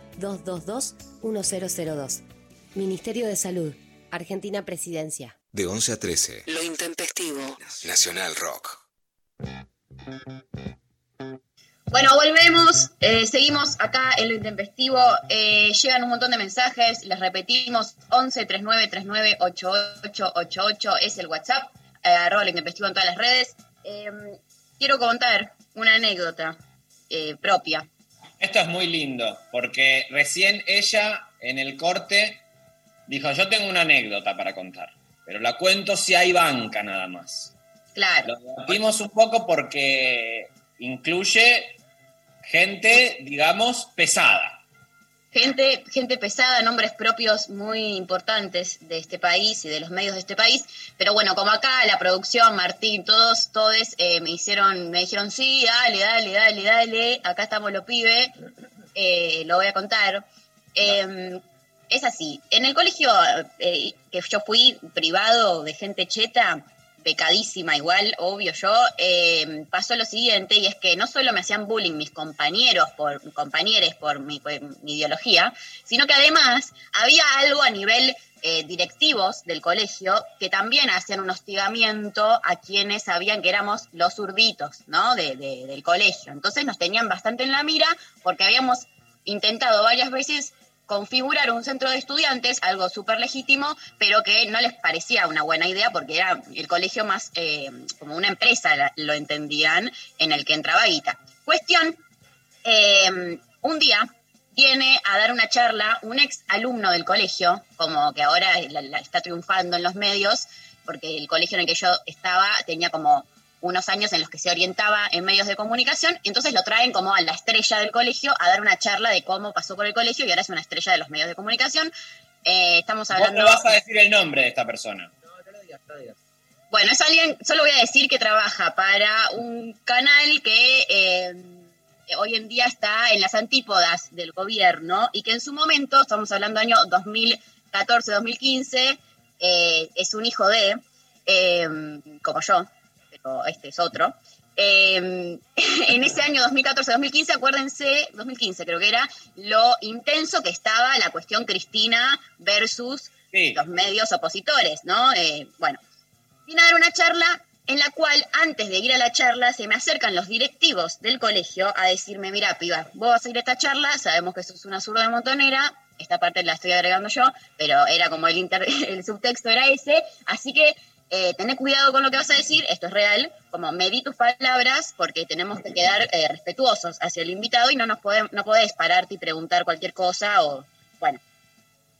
0800-222-1002. Ministerio de Salud, Argentina Presidencia. De 11 a 13. Lo intempestivo. Nacional Rock. Bueno, volvemos, eh, seguimos acá en lo intempestivo. Eh, llegan un montón de mensajes, les repetimos: 11 39 39 8888 es el WhatsApp, eh, arroba lo intempestivo en todas las redes. Eh, quiero contar una anécdota eh, propia. Esto es muy lindo, porque recién ella en el corte dijo, yo tengo una anécdota para contar, pero la cuento si hay banca nada más. Claro. Lo debatimos un poco porque incluye gente, digamos, pesada. Gente, gente pesada, nombres propios muy importantes de este país y de los medios de este país. Pero bueno, como acá la producción, Martín, todos, todos eh, me hicieron, me dijeron, sí, dale, dale, dale, dale, acá estamos los pibes, eh, lo voy a contar. Eh, es así, en el colegio eh, que yo fui privado de gente cheta, pecadísima igual, obvio yo, eh, pasó lo siguiente, y es que no solo me hacían bullying mis compañeros, por compañeros por mi, por mi ideología, sino que además había algo a nivel eh, directivos del colegio que también hacían un hostigamiento a quienes sabían que éramos los zurditos, ¿no? De- de- del colegio. Entonces nos tenían bastante en la mira porque habíamos intentado varias veces configurar un centro de estudiantes, algo súper legítimo, pero que no les parecía una buena idea porque era el colegio más eh, como una empresa, lo entendían, en el que entraba guita. Cuestión, eh, un día viene a dar una charla un ex alumno del colegio, como que ahora la- está triunfando en los medios, porque el colegio en el que yo estaba tenía como unos años en los que se orientaba en medios de comunicación, y entonces lo traen como a la estrella del colegio a dar una charla de cómo pasó por el colegio y ahora es una estrella de los medios de comunicación. Eh, estamos Vos hablando... no vas a decir el nombre de esta persona. Bueno, es alguien, solo voy a decir que trabaja para un canal que eh, hoy en día está en las antípodas del gobierno y que en su momento, estamos hablando año 2014-2015, eh, es un hijo de, eh, como yo, pero este es otro. Eh, en ese año 2014-2015, acuérdense, 2015 creo que era, lo intenso que estaba la cuestión Cristina versus los medios opositores, ¿no? Eh, bueno, vine a dar una charla en la cual antes de ir a la charla se me acercan los directivos del colegio a decirme, mira, piba, vos vas a ir a esta charla, sabemos que sos una zurda de montonera, esta parte la estoy agregando yo, pero era como el, inter- el subtexto era ese, así que eh, tené cuidado con lo que vas a decir, esto es real, como medí tus palabras, porque tenemos que quedar eh, respetuosos hacia el invitado y no nos podemos, no podés pararte y preguntar cualquier cosa o, bueno.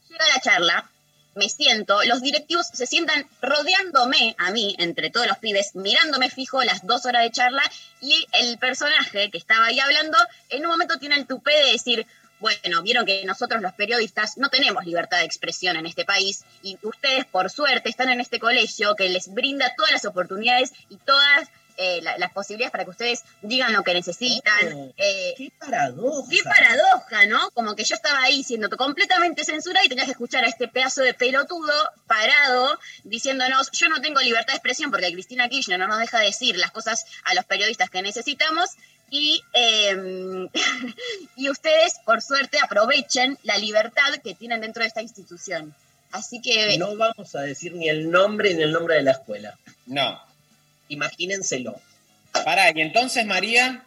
Llega la charla, me siento, los directivos se sientan rodeándome a mí, entre todos los pibes, mirándome fijo las dos horas de charla y el personaje que estaba ahí hablando en un momento tiene el tupé de decir, bueno, vieron que nosotros los periodistas no tenemos libertad de expresión en este país y ustedes por suerte están en este colegio que les brinda todas las oportunidades y todas eh, la- las posibilidades para que ustedes digan lo que necesitan. Eh, qué paradoja. Qué paradoja, ¿no? Como que yo estaba ahí siendo completamente censurada y tenías que escuchar a este pedazo de pelotudo parado diciéndonos, yo no tengo libertad de expresión porque Cristina Kirchner no nos deja decir las cosas a los periodistas que necesitamos y, eh, y ustedes, por suerte, aprovechen la libertad que tienen dentro de esta institución. Así que... No vamos a decir ni el nombre ni el nombre de la escuela. No. Imagínenselo. Pará, y entonces María.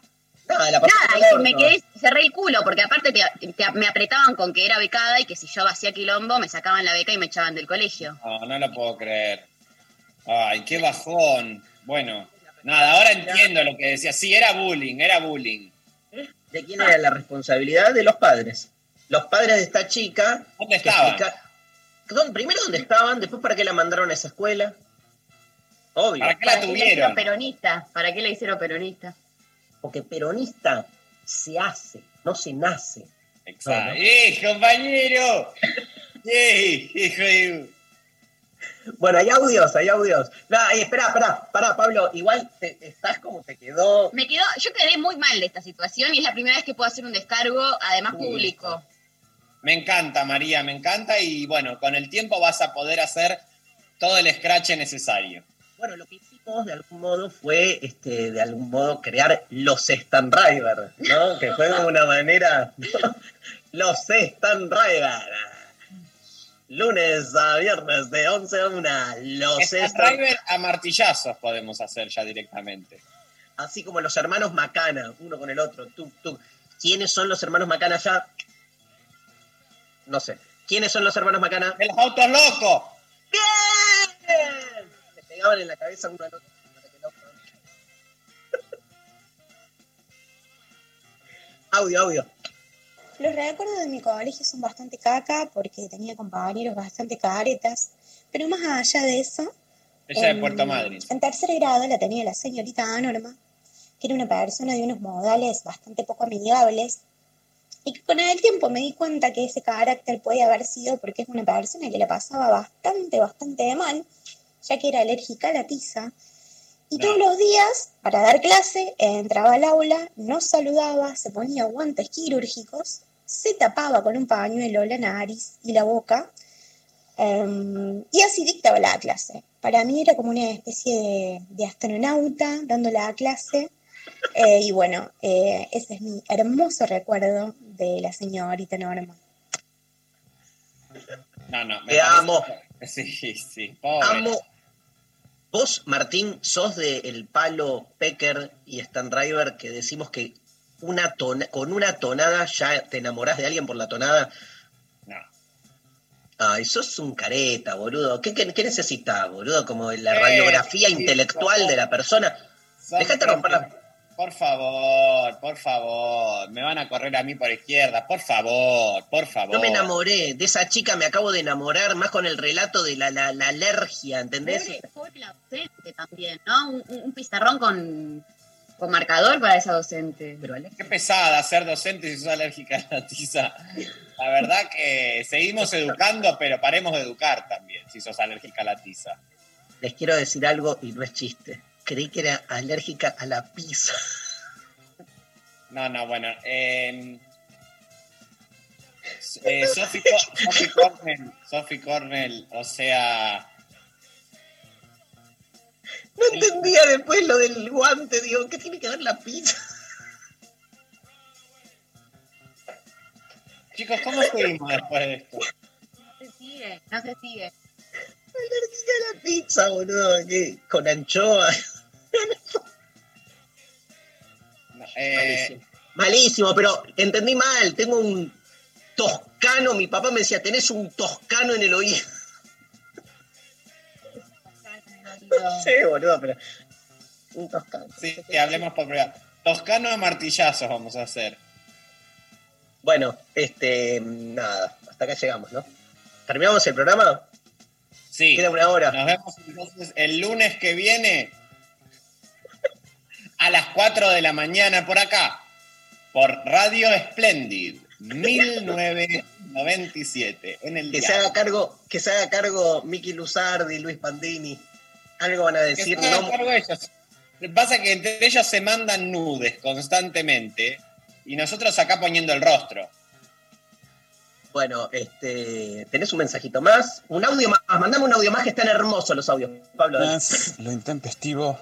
Nada, la Nada, y me quedé, cerré el culo, porque aparte te- te- me apretaban con que era becada y que si yo hacía quilombo me sacaban la beca y me echaban del colegio. No, no lo puedo creer. Ay, qué bajón. Bueno, nada, ahora entiendo lo que decía. Sí, era bullying, era bullying. ¿De quién era la responsabilidad? De los padres. Los padres de esta chica. ¿Dónde estaban? explica- ¿Dónde- Primero, ¿dónde estaban? Después, ¿para qué la mandaron a esa escuela? Obvio. ¿Para qué la ¿Para qué le tuvieron? hicieron peronista? ¿Para qué le hicieron peronista? Porque peronista se hace, no se nace. Exacto. No, no. ¡Eh, compañero! ¡Eh, hijo de... Bueno, hay audios, hay audios. No, espera, espera, pará, Pablo. Igual te- estás como te quedó. Me quedó, yo quedé muy mal de esta situación y es la primera vez que puedo hacer un descargo, además público. Me encanta, María, me encanta. Y bueno, con el tiempo vas a poder hacer todo el scratch necesario. Bueno, lo que hicimos de algún modo fue, este, de algún modo, crear los Stan Driver, ¿no? que fue de una manera. ¿no? Los Stan Driver. Lunes a viernes de 11 a 1. Los Stan Stan driver a martillazos podemos hacer ya directamente. Así como los hermanos Macana, uno con el otro. Tuk, tuk. ¿Quiénes son los hermanos Macana ya? No sé. ¿Quiénes son los hermanos Macana? ¡De los autos locos! ¡Bien! Pegaban en la cabeza uno al otro. Audio, audio. Los recuerdos de mi colegio son bastante caca porque tenía compañeros bastante caretas, pero más allá de eso, Ella de en- Puerto Madryn. En tercer grado la tenía la señorita Norma, que era una persona de unos modales bastante poco amigables, y que con el tiempo me di cuenta que ese carácter podía haber sido porque es una persona que la pasaba bastante, bastante de mal, ya que era alérgica a la tiza. Y todos los días, para dar clase, entraba al aula, nos saludaba, se ponía guantes quirúrgicos, se tapaba con un pañuelo la nariz y la boca, em, y así dictaba la clase. Para mí era como una especie de, de astronauta dando la clase. eh, y bueno, eh, ese es mi hermoso recuerdo de la señorita Norma. No, no. me Te parece- amo. Sí, sí, pobre. Amo. Vos, Martín, sos del palo Pecker y Stan Driver que decimos que una tona- con una tonada ya te enamorás de alguien por la tonada. No. Ay, sos un careta, boludo. ¿Qué, qué, qué necesitas, boludo? Como la Eh, radiografía sí, intelectual de la persona. Son Dejate romper la... Por favor, por favor. Me van a correr a mí por izquierda. Por favor, por favor. No me enamoré de esa chica, me acabo de enamorar más con el relato de la, la, la alergia, ¿entendés? Pobre, pobre la docente también, ¿no? Un, un- pizarrón con, con marcador para esa docente. Pero Qué pesada ser docente si sos alérgica a la tiza. La verdad que seguimos educando, pero paremos de educar también si sos alérgica a la tiza. les quiero decir algo y no es chiste. Creí que era alérgica a la pizza. No, no, bueno. eh, Eh, Sophie, Co- Sophie Cornell, Sophie Cornell, o sea, No entendía después lo del guante, digo, ¿qué tiene que ver la pizza? chicos, ¿cómo seguimos después de esto? No se sigue, no se sigue. Alérgica a la pizza, boludo, ¿qué? con anchoa. Eh, Malísimo. Malísimo, pero entendí mal, tengo un toscano, mi papá me decía, tenés un toscano en el oído. No sé, boludo, pero un toscano. sí, que hablemos por privado. Toscano a martillazos vamos a hacer. Bueno, este, nada, hasta acá llegamos, ¿no? ¿Terminamos el programa? Sí. Queda una hora. Nos vemos entonces el lunes que viene a las 4 de la mañana por acá, por Radio Splendid 1997 en el Que se haga cargo, que se haga cargo Miki Luzardi, Luis Pandini. Algo van a Que decir, se hagan no, cargo ellos. Lo que Pasa que entre ellos se mandan nudes constantemente y nosotros acá poniendo el rostro. Bueno, este, ¿tenés un mensajito más? Un audio más, mandame un audio más que están hermosos los audios, Pablo. Es lo intempestivo.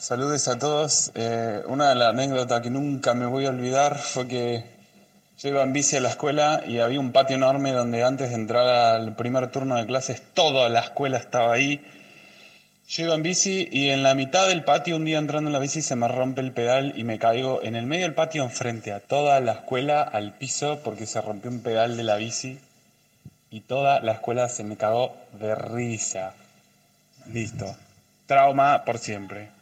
Saludes a todos. Eh, una de las anécdotas que nunca me voy a olvidar fue que yo iba en bici a la escuela y había un patio enorme donde antes de entrar al primer turno de clases toda la escuela estaba ahí. Yo iba en bici y en la mitad del patio, un día entrando en la bici, se me rompe el pedal y me caigo en el medio del patio enfrente a toda la escuela al piso porque se rompió un pedal de la bici y toda la escuela se me cagó de risa. Listo. Trauma por siempre.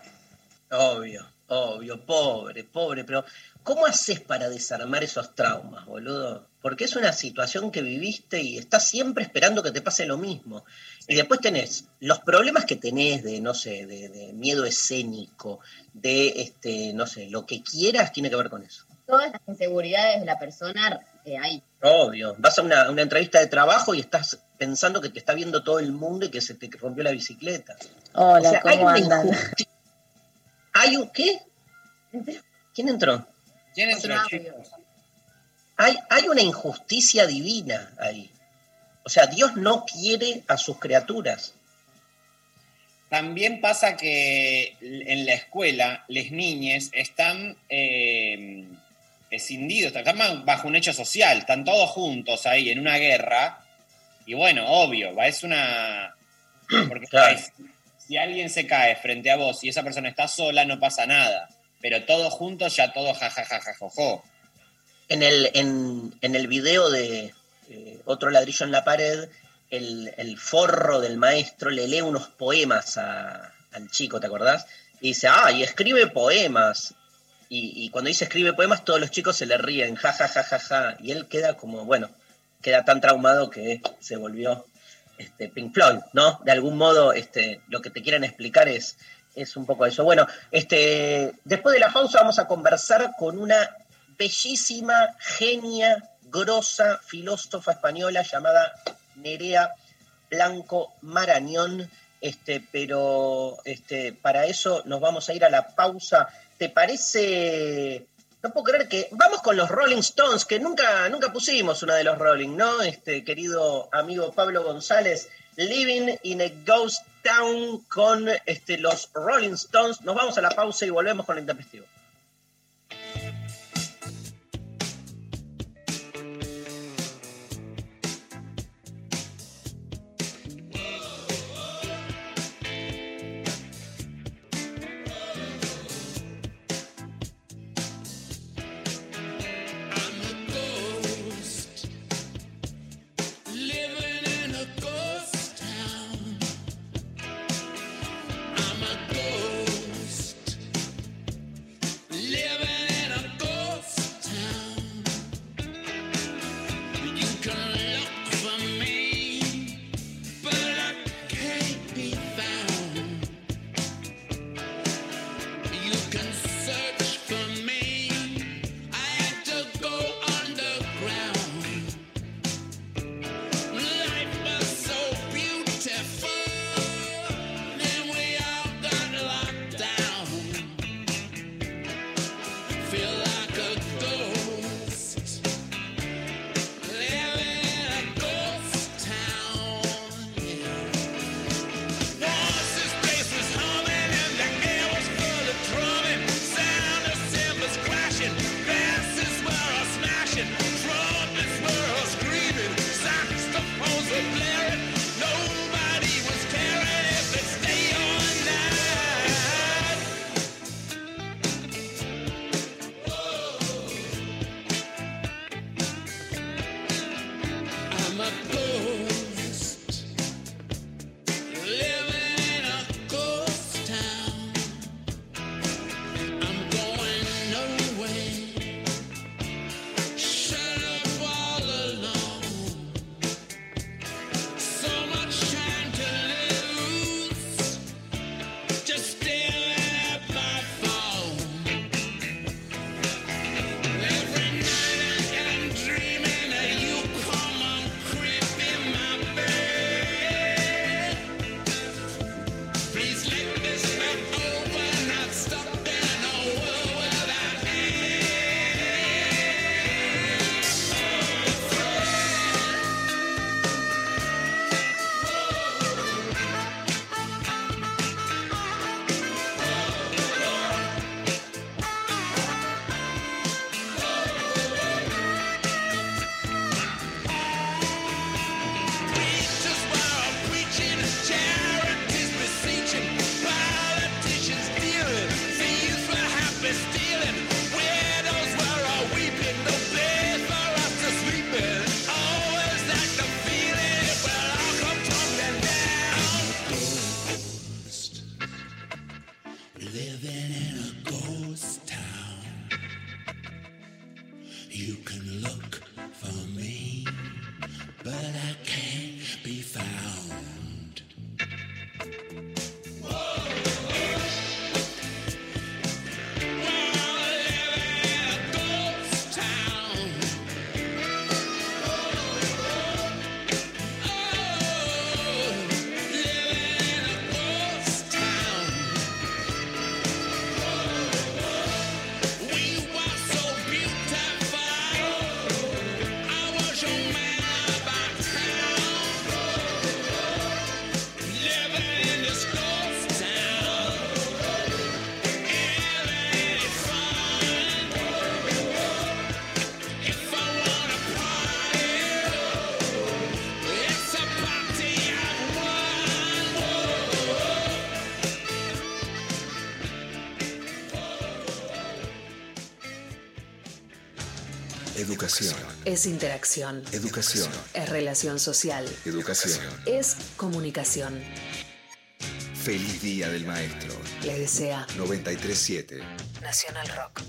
Obvio, obvio, pobre, pobre, pero ¿cómo haces para desarmar esos traumas, boludo? Porque es una situación que viviste y estás siempre esperando que te pase lo mismo. Y después tenés los problemas que tenés de, no sé, de, de miedo escénico, de, este, no sé, lo que quieras tiene que ver con eso. Todas las inseguridades de la persona eh, ahí. Obvio, vas a una, una entrevista de trabajo y estás pensando que te está viendo todo el mundo y que se te rompió la bicicleta. Hola, O sea, hay ¿cómo una injusti- ¿Hay un qué? ¿Quién entró? ¿Quién entró, chicos? Hay, hay una injusticia divina ahí. O sea, Dios no quiere a sus criaturas. También pasa que en la escuela las niñas están eh, escindidos, están bajo un hecho social, están todos juntos ahí en una guerra. Y bueno, obvio, va, es una... Porque Claro. Si alguien se cae frente a vos y esa persona está sola, no pasa nada. Pero todos juntos ya todos jajajajajojo. En el, en, en el video de eh, Otro ladrillo en la pared, el, el forro del maestro le lee unos poemas al chico, ¿te acordás? Y dice, ah, y escribe poemas. Y, y cuando dice escribe poemas, todos los chicos se le ríen, ja, ja, ja, ja, ja. Y él queda como, bueno, queda tan traumado que se volvió este, Pink Floyd, ¿no? De algún modo, este, lo que te quieren explicar es, es un poco eso. Bueno, este, después de la pausa vamos a conversar con una bellísima, genia, grosa filósofa española llamada Nerea Blanco Marañón. Este, pero este, para eso nos vamos a ir a la pausa. ¿Te parece? No puedo creer que. Vamos con los Rolling Stones, que nunca, nunca pusimos una de los Rolling, ¿no? Este querido amigo Pablo González, Living in a Ghost Town con este, los Rolling Stones. Nos vamos a la pausa y volvemos con el intempestivo. Es interacción. Educación. Es relación social. Educación. Es comunicación. Feliz Día del Maestro. Les desea 937. Nacional Rock.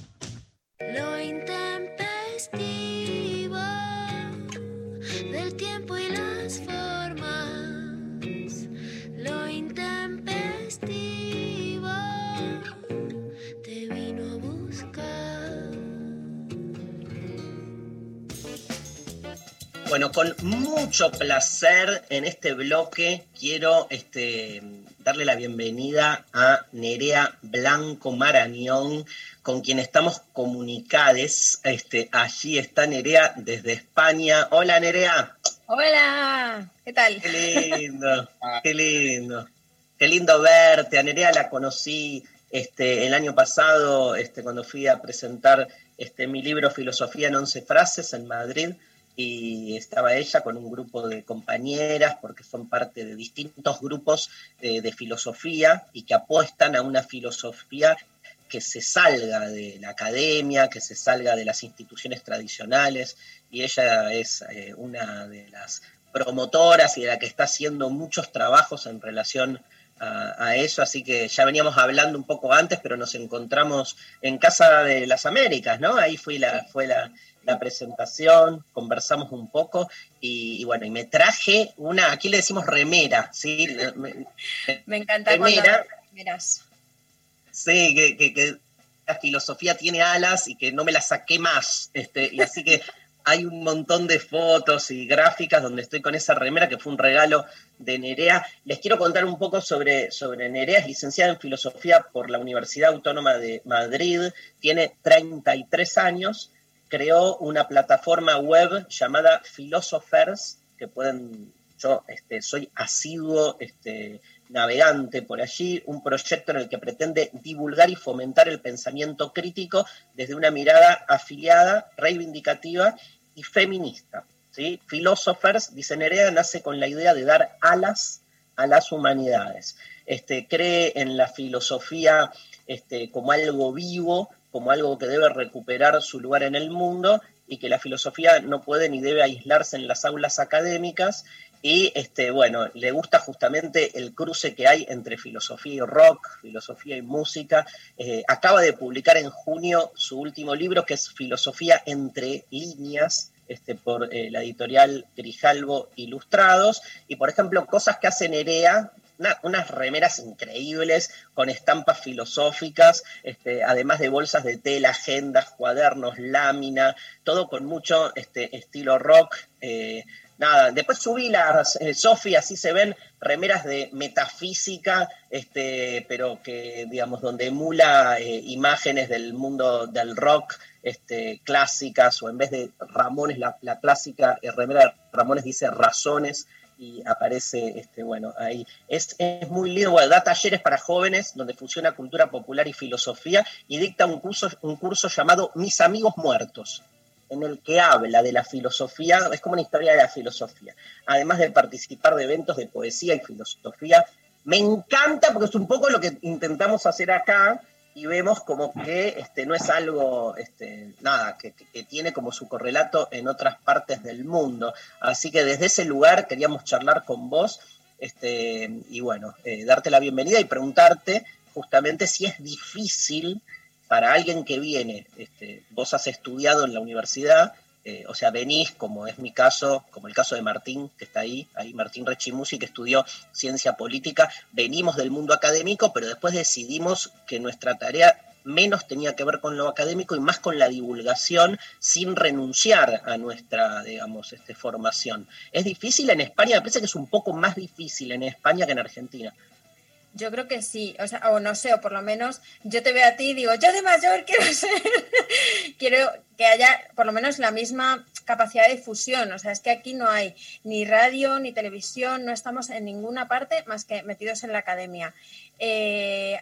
Mucho placer en este bloque quiero este, darle la bienvenida a Nerea Blanco Marañón, con quien estamos comunicados. Este, allí está Nerea desde España. Hola Nerea. Hola, ¿qué tal? Qué lindo, qué lindo. Qué lindo verte. A Nerea la conocí este, el año pasado este, cuando fui a presentar este, mi libro Filosofía en 11 frases en Madrid y estaba ella con un grupo de compañeras porque son parte de distintos grupos de, de filosofía y que apuestan a una filosofía que se salga de la academia, que se salga de las instituciones tradicionales, y ella es eh, una de las promotoras y de la que está haciendo muchos trabajos en relación a, a eso, así que ya veníamos hablando un poco antes, pero nos encontramos en Casa de las Américas, ¿no? Ahí fui la, fue la, la presentación, conversamos un poco y, y bueno, y me traje una, aquí le decimos remera, ¿sí? Me- Me encanta remera, miras. Sí, que, que- que la filosofía tiene alas y que no me la saqué más. Este, y así que hay un montón de fotos y gráficas donde estoy con esa remera que fue un regalo de Nerea. Les quiero contar un poco sobre, sobre Nerea. Es licenciada en filosofía por la Universidad Autónoma de Madrid. Tiene 33 años. Creó una plataforma web llamada Philosophers, que pueden, yo este, soy asiduo este, navegante por allí, un proyecto en el que pretende divulgar y fomentar el pensamiento crítico desde una mirada afiliada, reivindicativa y feminista. ¿sí? Philosophers, dice Nerea, nace con la idea de dar alas a las humanidades. Este, cree en la filosofía este, como algo vivo, como algo que debe recuperar su lugar en el mundo y que la filosofía no puede ni debe aislarse en las aulas académicas y este, bueno, le gusta justamente el cruce que hay entre filosofía y rock, filosofía y música. Eh, acaba de publicar en junio su último libro, que es Filosofía entre líneas, este, por eh, la editorial Grijalvo Ilustrados. Y, por ejemplo, cosas que hace Nerea, una- unas remeras increíbles con estampas filosóficas, este, además de bolsas de tela, agendas, cuadernos, lámina, todo con mucho este, estilo rock. eh, nada, después subí las, eh, Sofi, así se ven remeras de metafísica, este, pero que, digamos, donde emula eh, imágenes del mundo del rock este, clásicas, o en vez de Ramones, la, la clásica eh, remera de Ramones dice razones, y aparece, este, bueno, ahí. Es, es muy lindo, bueno, da talleres para jóvenes donde fusiona cultura popular y filosofía y dicta un curso, un curso llamado Mis amigos muertos, en el que habla de la filosofía, es como una historia de la filosofía, además de participar de eventos de poesía y filosofía. Me encanta porque es un poco lo que intentamos hacer acá y vemos como que este, no es algo, este, nada, que, que- tiene como su correlato en otras partes del mundo. Así que desde ese lugar queríamos charlar con vos este, y bueno, eh, darte la bienvenida y preguntarte justamente si es difícil para alguien que viene, este, vos has estudiado en la universidad, eh, o sea, venís, como es mi caso, como el caso de Martín, que está ahí, ahí Martín Rechimusi, que estudió ciencia política, venimos del mundo académico, pero después decidimos que nuestra tarea menos tenía que ver con lo académico y más con la divulgación sin renunciar a nuestra, digamos, este, formación. ¿Es difícil en España? Me parece que es un poco más difícil en España que en Argentina. Yo creo que sí, o sea, o no sé, o por lo menos yo te veo a ti y digo, yo de mayor quiero ser, quiero que haya por lo menos la misma capacidad de difusión, o sea, es que aquí no hay ni radio ni televisión, no estamos en ninguna parte más que metidos en la academia. Eh,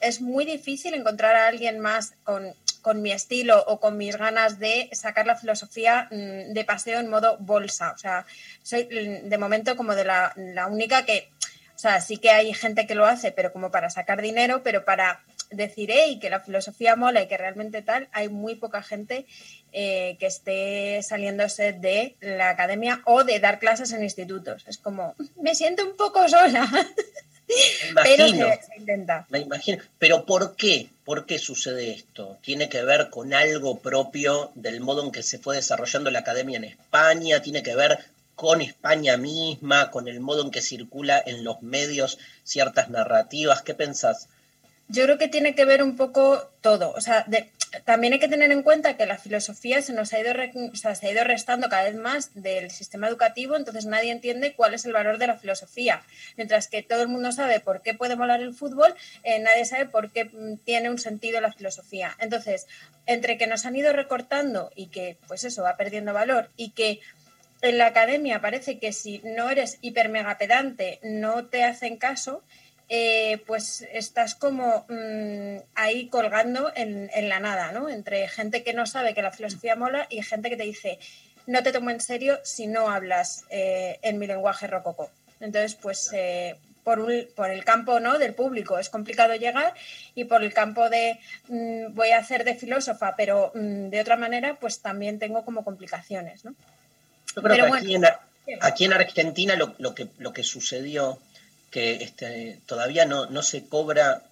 es muy difícil encontrar a alguien más con, con mi estilo o con mis ganas de sacar la filosofía mm, de paseo en modo bolsa, o sea, soy mm, de momento como de la, la única que o sea, sí que hay gente que lo hace, pero como para sacar dinero, pero para decir, hey, que la filosofía mola y que realmente tal, hay muy poca gente eh, que esté saliéndose de la academia o de dar clases en institutos. Es como, me siento un poco sola. Pero se intenta. Me imagino. Pero ¿por qué? ¿Por qué sucede esto? ¿Tiene que ver con algo propio del modo en que se fue desarrollando la academia en España? ¿Tiene que ver con España misma, con el modo en que circula en los medios ciertas narrativas? ¿Qué pensás? Yo creo que tiene que ver un poco todo. O sea, también hay que tener en cuenta que la filosofía se nos ha ido, se ha ido restando cada vez más del sistema educativo, entonces nadie entiende cuál es el valor de la filosofía. Mientras que todo el mundo sabe por qué puede molar el fútbol, eh, nadie sabe por qué mm, tiene un sentido la filosofía. Entonces, entre que nos han ido recortando y que, pues eso, va perdiendo valor y que en la academia parece que si no eres hiper mega pedante no te hacen caso, eh, pues estás como mm, ahí colgando en, en la nada, ¿no? Entre gente que no sabe que la filosofía mola y gente que te dice, no te tomo en serio si no hablas eh, en mi lenguaje rococó. Entonces, pues eh, por, un- por el campo ¿no? del público es complicado llegar y por el campo de mm, voy a hacer de filósofa, pero mm, de otra manera, pues también tengo como complicaciones, ¿no? Yo creo Pero que aquí, en, aquí en Argentina lo, lo que, lo que sucedió, que este, todavía no, no se cobra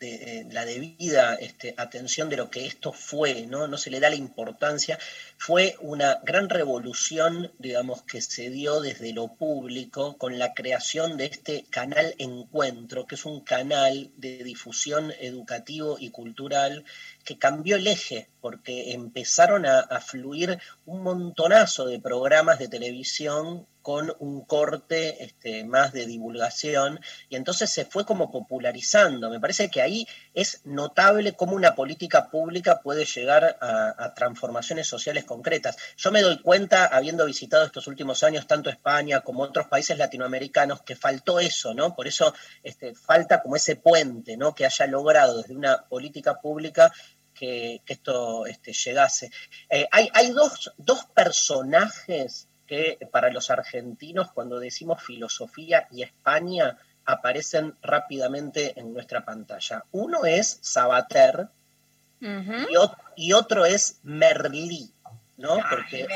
de- eh, la debida este, atención de lo que esto fue, ¿no? no se le da la importancia, fue una gran revolución, digamos, que se dio desde lo público con la creación de este canal Encuentro, que es un canal de difusión educativo y cultural que cambió el eje, porque empezaron a, fluir un montonazo de programas de televisión con un corte este, más de divulgación, y entonces se fue como popularizando. Me parece que ahí es notable cómo una política pública puede llegar a, a transformaciones sociales concretas. Yo me doy cuenta, habiendo visitado estos últimos años tanto España como otros países latinoamericanos, que faltó eso, ¿no? Por eso este, falta como ese puente, ¿no? Que haya logrado desde una política pública que, que esto este, llegase. Eh, hay hay dos, dos personajes que para los argentinos, cuando decimos filosofía y España, aparecen rápidamente en nuestra pantalla. Uno es Sabater y, ot- y otro es Merlí, ¿no? Porque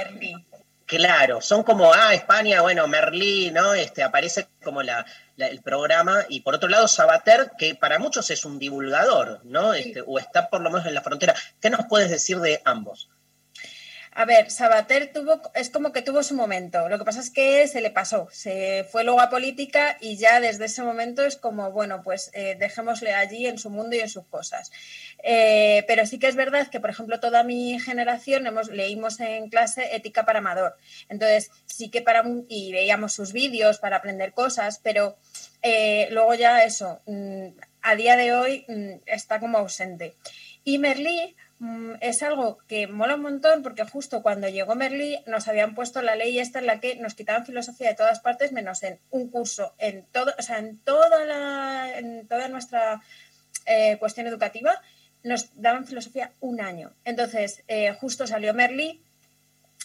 Claro, son como, ah, España, bueno, Merlí, ¿no? Este, aparece como la, la- el programa, y por otro lado, Sabater, que para muchos es un divulgador, ¿no? Este, o está por lo menos en la frontera. ¿Qué nos puedes decir de ambos? A ver, Sabater tuvo, es como que tuvo su momento. Lo que pasa es que se le pasó. Se fue luego a política y ya desde ese momento es como, bueno, pues eh, dejémosle allí en su mundo y en sus cosas. Eh, pero sí que es verdad que, por ejemplo, toda mi generación hemos, leímos en clase ética para amador. Entonces, sí que para y veíamos sus vídeos para aprender cosas, pero eh, luego ya eso, mm, a día de hoy mm, está como ausente. Y Merlí es algo que mola un montón porque justo cuando llegó Merlí nos habían puesto la ley esta en la que nos quitaban filosofía de todas partes menos en un curso, en todo, o sea, en toda la, en toda nuestra eh, cuestión educativa nos daban filosofía un año. Entonces, eh, justo salió Merlí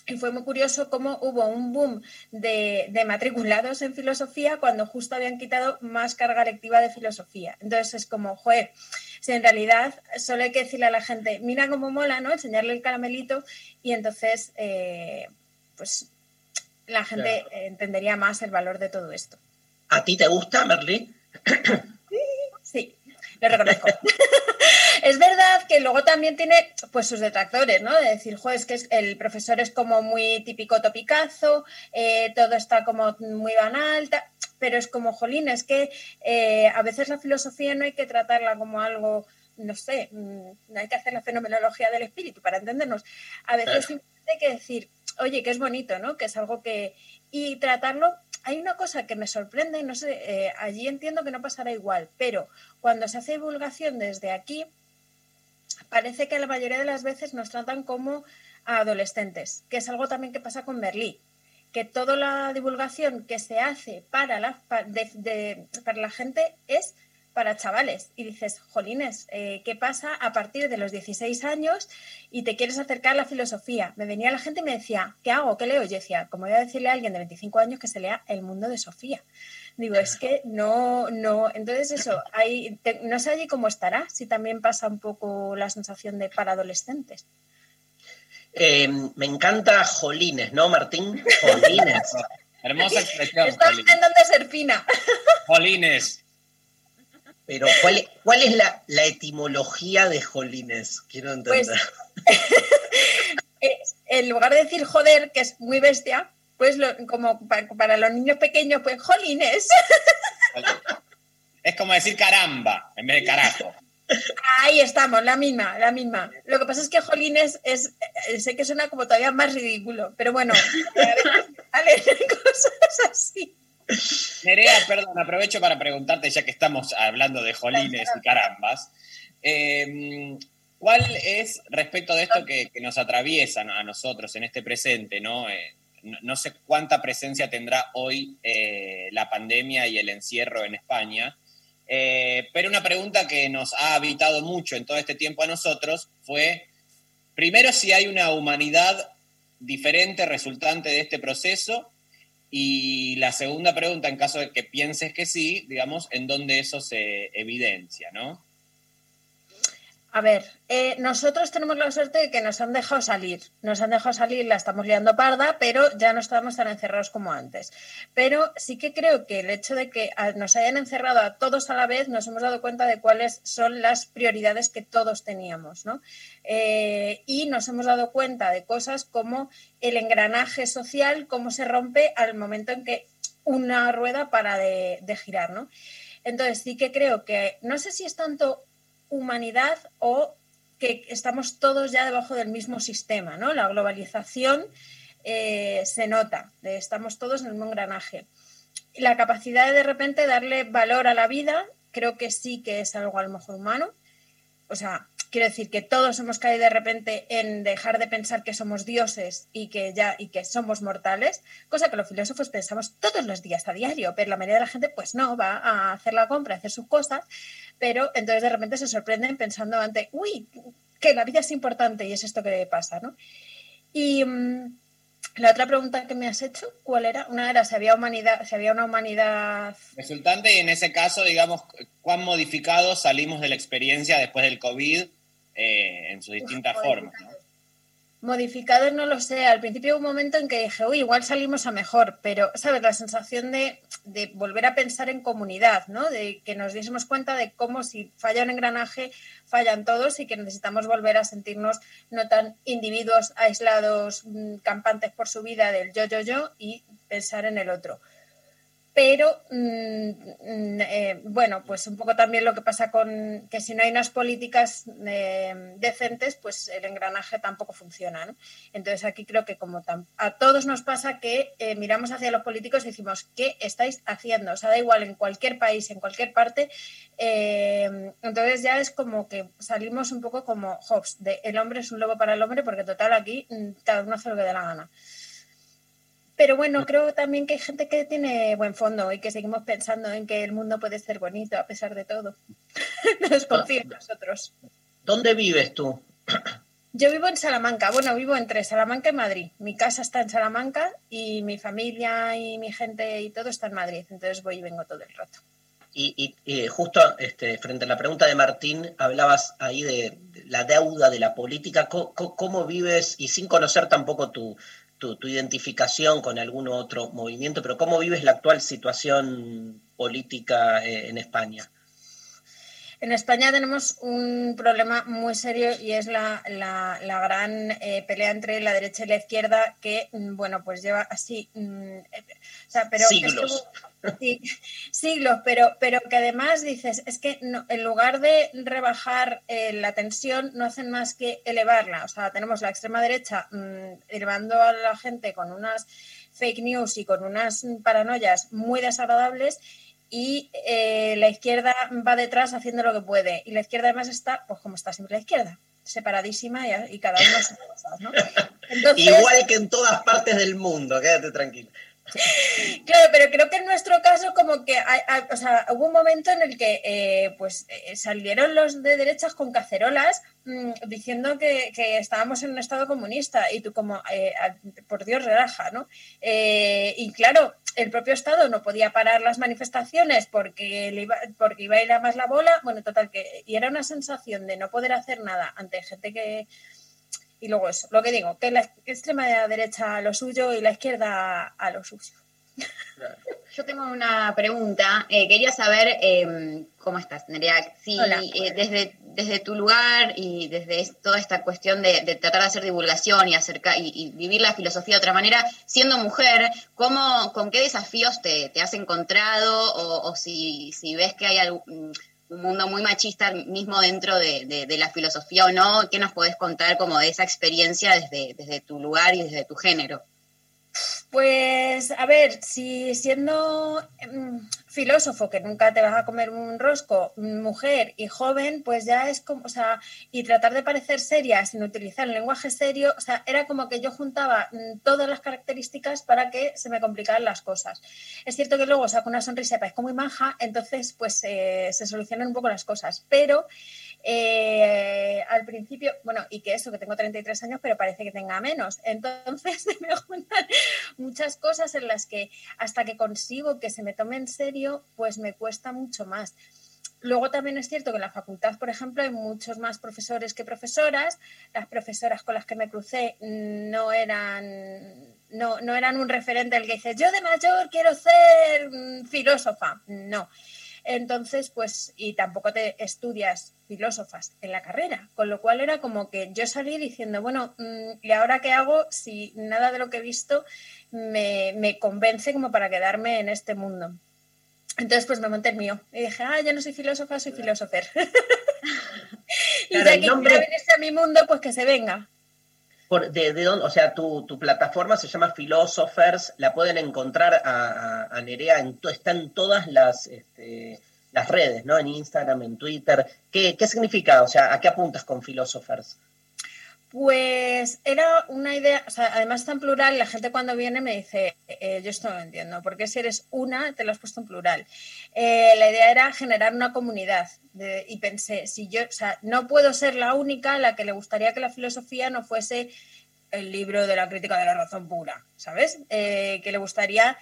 y fue muy curioso cómo hubo un boom de, de matriculados en filosofía cuando justo habían quitado más carga lectiva de filosofía. Entonces es como, joder, si en realidad solo hay que decirle a la gente, mira cómo mola, ¿no? Enseñarle el caramelito y entonces, eh, pues la gente Claro. entendería más el valor de todo esto. ¿A ti te gusta, Merlí? Sí, lo reconozco. es verdad que luego también tiene pues sus detractores, ¿no? De decir, jo, es que el profesor es como muy típico topicazo, eh, todo está como muy banal, ta- pero es como, jolín, es que eh, a veces la filosofía no hay que tratarla como algo, no sé, mm, no hay que hacer la fenomenología del espíritu para entendernos. A veces Claro. hay que decir, oye, que es bonito, ¿no? Que es algo que... Y tratarlo, hay una cosa que me sorprende, no sé, eh, allí entiendo que no pasará igual, pero cuando se hace divulgación desde aquí, parece que la mayoría de las veces nos tratan como a adolescentes, que es algo también que pasa con Merlí, que toda la divulgación que se hace para la, gente es para chavales. Y dices, jolines, eh, ¿qué pasa a partir de los 16 años y te quieres acercar a la filosofía? Me venía la gente y me decía, ¿qué hago? ¿Qué leo? Yo decía, como voy a decirle a alguien de 25 años que se lea El mundo de Sofía. Digo, es que no, no. Entonces, eso, hay, no sé allí cómo estará, si también pasa un poco la sensación de para adolescentes. Eh, me encanta Jolines, ¿no, Martín? Jolines. Hermosa expresión, Jolines. intentando ser fina. Jolines. Pero, ¿cuál, es- cuál es la, la etimología de Jolines? Quiero entender. Pues, Es- en lugar de decir joder, que es muy bestia, pues lo- como pa- para, los niños pequeños, pues jolines. Es como decir caramba en vez de carajo. Ahí estamos, la misma, la misma. Lo que pasa es que jolines es, eh, sé que suena como todavía más ridículo, pero bueno, salen cosas así. Nerea, perdón, aprovecho para preguntarte, ya que estamos hablando de jolines y carambas, eh, ¿cuál es, respecto de esto que, nos atraviesan a nosotros en este presente, ¿no? Eh, no, no sé cuánta presencia tendrá hoy eh, la pandemia y el encierro en España, eh, pero una pregunta que nos ha habitado mucho en todo este tiempo a nosotros fue, primero, si hay una humanidad diferente resultante de este proceso, y la segunda pregunta, en caso de que pienses que sí, digamos, en dónde eso se evidencia, ¿no? A ver, eh, nosotros tenemos la suerte de que nos han dejado salir. Nos han dejado salir, la estamos liando parda, pero ya no estamos tan encerrados como antes. Pero sí que creo que el hecho de que a- nos hayan encerrado a todos a la vez, nos hemos dado cuenta de cuáles son las prioridades que todos teníamos, ¿no? Eh, y nos hemos dado cuenta de cosas como el engranaje social, cómo se rompe al momento en que una rueda para de, de girar, ¿no? Entonces sí que creo que, no sé si es tanto humanidad o que estamos todos ya debajo del mismo sistema, ¿no? La globalización eh, se nota, de- estamos todos en el mismo engranaje. La capacidad de de repente darle valor a la vida, creo que sí que es algo a lo mejor humano. O sea, quiero decir que todos hemos caído de repente en dejar de pensar que somos dioses y que ya y que somos mortales, cosa que los filósofos pensamos todos los días a diario, pero la mayoría de la gente pues no, va a hacer la compra, a hacer sus cosas, pero entonces de repente se sorprenden pensando ante, uy, que la vida es importante y es esto que pasa, ¿no? Y mm, la otra pregunta que me has hecho, ¿cuál era? Una era si había humanidad, si había una humanidad Resultante y en ese caso, digamos, cuán modificados salimos de la experiencia después del COVID eh, en sus distintas formas, ¿no? Modificados no lo sé. Al principio hubo un momento en que dije, uy, igual salimos a mejor, pero, ¿sabes? La sensación de, de volver a pensar en comunidad, ¿no? De que nos diésemos cuenta de cómo si falla un engranaje, fallan todos y que necesitamos volver a sentirnos no tan individuos aislados, mm, campantes por su vida del yo, yo, yo y pensar en el otro. Pero, mm, mm, eh, bueno, pues un poco también lo que pasa con que si no hay unas políticas eh, decentes, pues el engranaje tampoco funciona, ¿no? Entonces aquí creo que como a todos nos pasa que eh, miramos hacia los políticos y decimos, ¿qué estáis haciendo? O sea, da igual en cualquier país, en cualquier parte. eh, entonces ya es como que salimos un poco como Hobbes, de el hombre es un lobo para el hombre, porque total aquí mm, cada uno hace lo que dé la gana. Pero bueno, creo también que hay gente que tiene buen fondo y que seguimos pensando en que el mundo puede ser bonito a pesar de todo. no desconfío en nosotros. ¿Dónde vives tú? Yo vivo en Salamanca, bueno, vivo entre Salamanca y Madrid. Mi casa está en Salamanca y mi familia y mi gente y todo está en Madrid, entonces voy y vengo todo el rato. Y, y- y justo este, frente a la pregunta de Martín, hablabas ahí de la deuda de la política. ¿Cómo, cómo- cómo vives, y sin conocer tampoco tu, tu, tu identificación con algún otro movimiento, pero cómo vives la actual situación política eh, en España? En España tenemos un problema muy serio y es la, la- la gran eh, pelea entre la derecha y la izquierda que, mm, bueno, pues lleva así, mm, eh, o sea, pero Siglos. Sí, siglos, pero, pero que además dices, es que no- en lugar de rebajar eh, la tensión, no hacen más que elevarla. O sea, tenemos la extrema derecha mm, elevando a la gente con unas fake news y con unas paranoias muy desagradables y eh, la izquierda va detrás haciendo lo que puede. Y la izquierda además está, pues como está siempre la izquierda, separadísima y, y cada uno sus cosas, ¿no? Igual que en todas partes del mundo, quédate tranquilo. Claro, pero creo que en nuestro caso como que hay- o sea, hubo un momento en el que eh, pues eh, salieron los de derechas con cacerolas mm, diciendo que, que estábamos en un estado comunista y tú como, eh, por Dios, relaja, ¿no? Y claro, el propio Estado no podía parar las manifestaciones porque, le iba, porque iba a ir a más la bola, bueno, total, que y era una sensación de no poder hacer nada ante gente que... Y luego eso, lo que digo, que la extrema derecha a lo suyo y la izquierda a lo suyo. Yo tengo una pregunta. Eh, quería saber eh, cómo estás, Nerea. Si eh, desde, desde tu lugar y desde es- toda esta cuestión de, de tratar de hacer divulgación y, acerca, y, y vivir la filosofía de otra manera, siendo mujer, ¿cómo, ¿con qué desafíos te, te has encontrado? O, o si, si ves que hay algún- un mundo muy machista mismo dentro de, de- la filosofía o no, ¿qué nos podés contar como de esa experiencia desde, desde tu lugar y desde tu género? Pues, a ver, si siendo mm, filósofo, que nunca te vas a comer un rosco, mm, mujer y joven, pues ya es como, o sea, y tratar de parecer seria sin utilizar el lenguaje serio, o sea, era como que yo juntaba mm, todas las características para que se me complicaran las cosas. Es cierto que luego saco una sonrisa y parezco muy maja, entonces pues eh, se solucionan un poco las cosas, pero eh, al principio, bueno, y que eso, que tengo 33 años, pero parece que tenga menos. Entonces me juntan muchas cosas en las que hasta que consigo que se me tome en serio, pues me cuesta mucho más. Luego también es cierto que en la facultad, por ejemplo, hay muchos más profesores que profesoras. Las profesoras con las que me crucé no eran, no, no eran un referente al que dice, yo de mayor quiero ser mm, filósofa. No. Entonces, pues, y tampoco te estudias filósofas en la carrera, con lo cual era como que yo salí diciendo, bueno, mm, ¿y ahora qué hago si nada de lo que he visto me, me convence como para quedarme en este mundo? Entonces, pues me monté el mío y dije, ah, ya no soy filósofa, soy filósofer. y ya que nombre- quiera venirse a mi mundo, pues que se venga. De, de dónde- o sea, tu, tu plataforma se llama Philosophers, la pueden encontrar a, a- a Nerea, está en todas las, este, las redes, ¿no? En Instagram, en Twitter. ¿Qué, ¿Qué significa? O sea, ¿a qué apuntas con Philosophers? Pues era una idea, además está en plural, la gente cuando viene me dice, eh, yo esto no lo entiendo, porque si eres una, te lo has puesto en plural. Eh, la idea era generar una comunidad y pensé, si yo, o sea, no puedo ser la única a la que le gustaría que la filosofía no fuese el libro de la crítica de la razón pura, ¿sabes? Eh, que le gustaría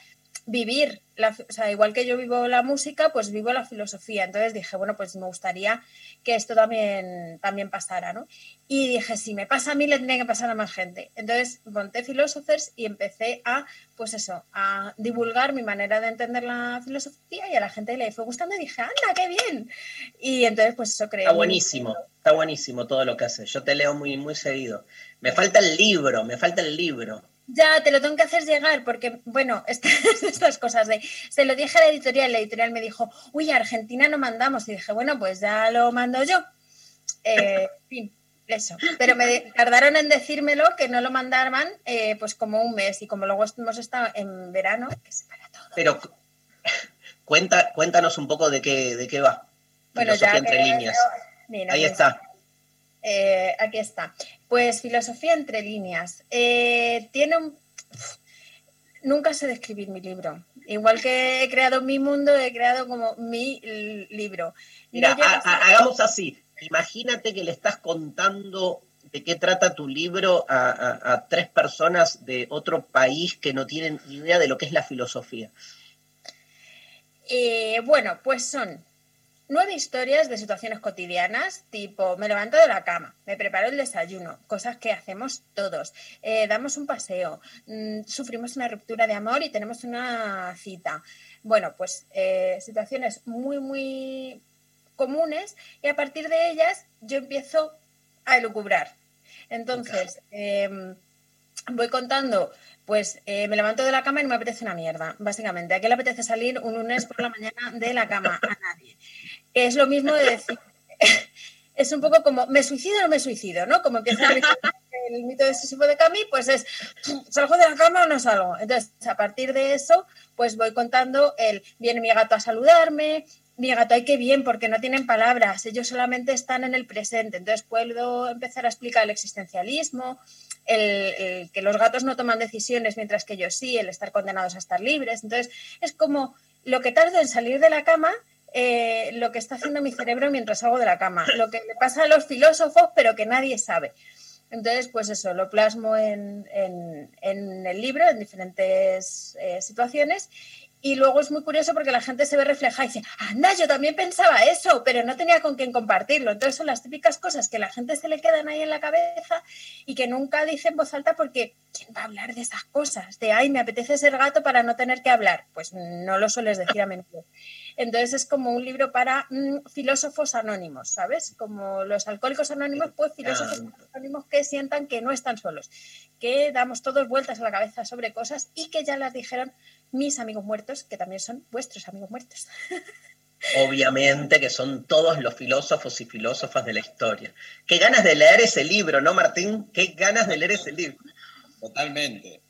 vivir, la, o sea, igual que yo vivo la música, pues vivo la filosofía. Entonces dije, bueno, pues me gustaría que esto también, también pasara, ¿no? Y dije, si me pasa a mí, le tiene que pasar a más gente. Entonces monté Philosophers y empecé a, pues eso, a divulgar mi manera de entender la filosofía y a la gente le fue gustando y dije, anda, qué bien. Y entonces, pues eso creé. Está buenísimo, está buenísimo todo lo que haces. Yo te leo muy, muy seguido. Me falta el libro, me falta el libro. Ya, te lo tengo que hacer llegar porque, bueno, estas, estas cosas de... Se lo dije a la editorial, la editorial me dijo, uy, a Argentina no mandamos. Y dije, bueno, pues ya lo mando yo. Eh, en fin, eso. Pero me tardaron en decírmelo que no lo mandaban eh, pues como un mes. Y como luego hemos estado en verano, que se para todo. Pero cu- cuenta, cuéntanos un poco de qué, de qué va. Bueno, Filosofía ya entre líneas. Mira, Ahí está. Eh, aquí está. Pues filosofía entre líneas. Eh, tiene un... Nunca sé describir mi libro. Igual que he creado mi mundo, he creado como mi libro. Mira, No a hagamos así. Imagínate que le estás contando de qué trata tu libro a, a- a tres personas de otro país que no tienen idea de lo que es la filosofía. Eh, bueno, pues son nueve historias de situaciones cotidianas, tipo me levanto de la cama, me preparo el desayuno, cosas que hacemos todos, eh, damos un paseo, mm, sufrimos una ruptura de amor y tenemos una cita. Bueno, pues eh, situaciones muy, muy comunes y a partir de ellas yo empiezo a elucubrar. Entonces, em, voy contando, pues eh, me levanto de la cama y no me apetece una mierda, básicamente. ¿A quién le apetece salir un lunes por la mañana de la cama? A nadie. Es lo mismo de decir, es un poco como, ¿me suicido o no me suicido? ¿no? Como empieza el el mito de Sísifo de Cami, pues es, ¿salgo de la cama o no salgo? Entonces, a partir de eso, pues voy contando el, viene mi gato a saludarme, mi gato, ay, qué bien, porque no tienen palabras, ellos solamente están en el presente. Entonces puedo empezar a explicar el existencialismo, el, el que los gatos no toman decisiones mientras que ellos sí, el estar condenados a estar libres. Entonces, es como lo que tardo en salir de la cama, eh, lo que está haciendo mi cerebro mientras salgo de la cama, lo que le pasa a los filósofos, pero que nadie sabe. Entonces, pues eso, lo plasmo en, en- el libro, en diferentes eh, situaciones. Y luego es muy curioso porque la gente se ve reflejada y dice, anda, yo también pensaba eso, pero no tenía con quién compartirlo. Entonces son las típicas cosas que la gente se le quedan ahí en la cabeza y que nunca dice en voz alta porque ¿quién va a hablar de esas cosas? De, ay, me apetece ser gato para no tener que hablar. Pues no lo sueles decir a menudo. Entonces es como un libro para mm, filósofos anónimos, ¿sabes? Como los alcohólicos anónimos, pues filósofos anónimos que sientan que no están solos, que damos todos vueltas a la cabeza sobre cosas y que ya las dijeron mis amigos muertos, que también son vuestros amigos muertos. Obviamente que son todos los filósofos y filósofas de la historia. Qué ganas de leer ese libro, ¿no, Martín? Qué ganas de leer ese libro. Totalmente.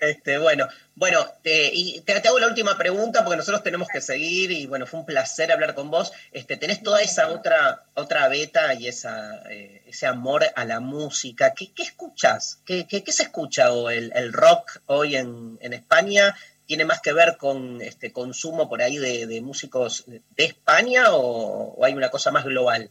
Este, bueno, bueno, te- y te hago la última pregunta porque nosotros tenemos que seguir y bueno, fue un placer hablar con vos. Este, tenés toda esa otra, otra beta y esa, eh, ese amor a la música. ¿Qué, qué escuchas? ¿Qué, qué, qué se escucha? ¿O el, el rock hoy en, en España tiene más que ver con este consumo por ahí de, de músicos de España o, o hay una cosa más global?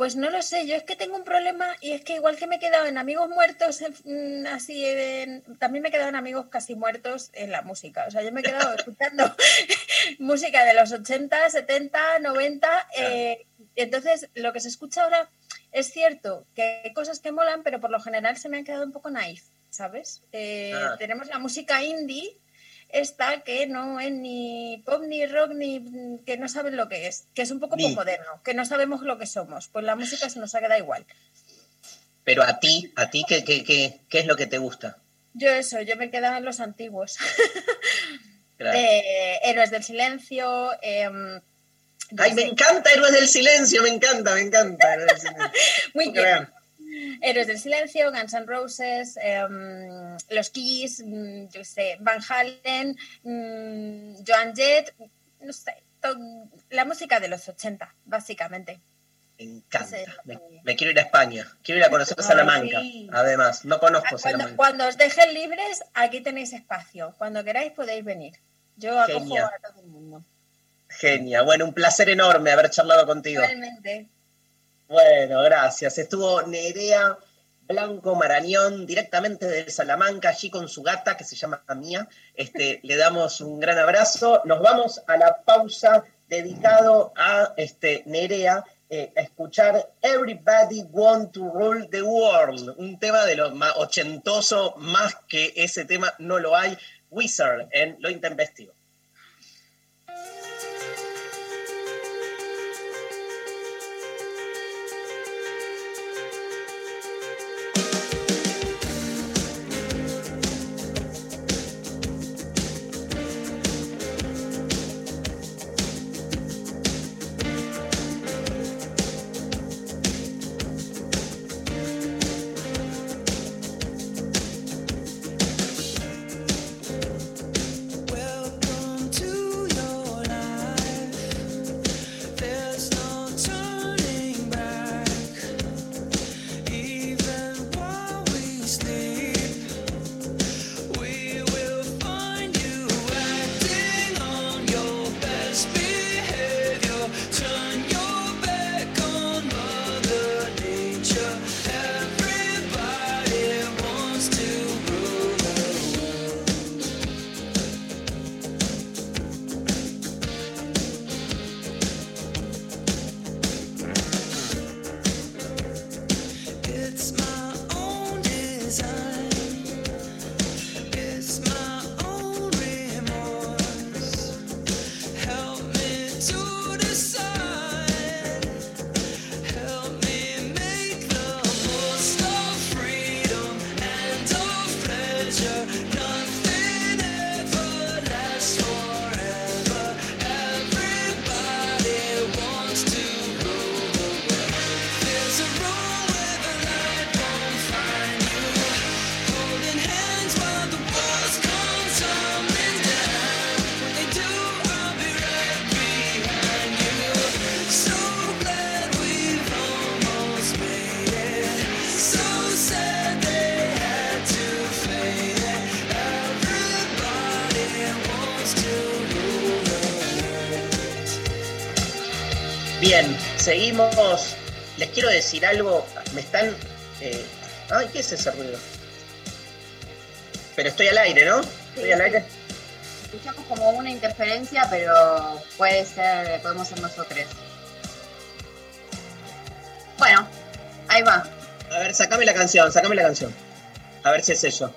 Pues no lo sé, yo es que tengo un problema y es que igual que me he quedado en amigos muertos, en- mm, así, en- también me he quedado en amigos casi muertos en la música. O sea, yo me he quedado escuchando música de los 80, 70, 90. eh, entonces, lo que se escucha ahora es cierto que hay cosas que molan, pero por lo general se me han quedado un poco naif, ¿sabes? Eh, Ah. Tenemos la música indie esta que no es ni pop ni rock ni que no saben lo que es, que es un poco Ni. moderno, que no sabemos lo que somos. Pues la música se nos ha quedado igual. Pero a ti, a ti, ¿qué, qué, qué, qué es lo que te gusta? Yo eso, yo me he quedado en los antiguos. Claro. Eh, Héroes del Silencio. em, Ay, me encanta Héroes del Silencio, me encanta, me encanta. Muy bien. Héroes del Silencio, Guns N' Roses, em, Los Keys, mm, yo sé, Van Halen, mm, Joan Jett, no sé, la música de los 80, básicamente. Me encanta. Sí. Me, me quiero ir a España. Quiero ir a conocer Salamanca. sí. Además, no conozco Ah, Cuando, Salamanca. cuando os dejen libres, aquí tenéis espacio. Cuando queráis podéis venir. Yo acojo a todo el mundo. Genia. Bueno, un placer enorme haber charlado contigo. Igualmente. Bueno, gracias. Estuvo Nerea Blanco Marañón, directamente de Salamanca, allí con su gata que se llama Mía. Este, le damos un gran abrazo. Nos vamos a la pausa dedicado a este, Nerea. eh, a escuchar Everybody Want to Rule the World, un tema de lo más ochentoso, más que ese tema no lo hay, Wizard en Lo Intempestivo. Algo. Me están. eh, Ay, ¿qué es ese ruido? Pero estoy al aire, ¿no? Estoy al aire. Escuchamos como una interferencia, pero puede ser, podemos ser nosotros. Bueno, ahí va. A ver, sacame la canción, sacame la canción. A ver si es eso.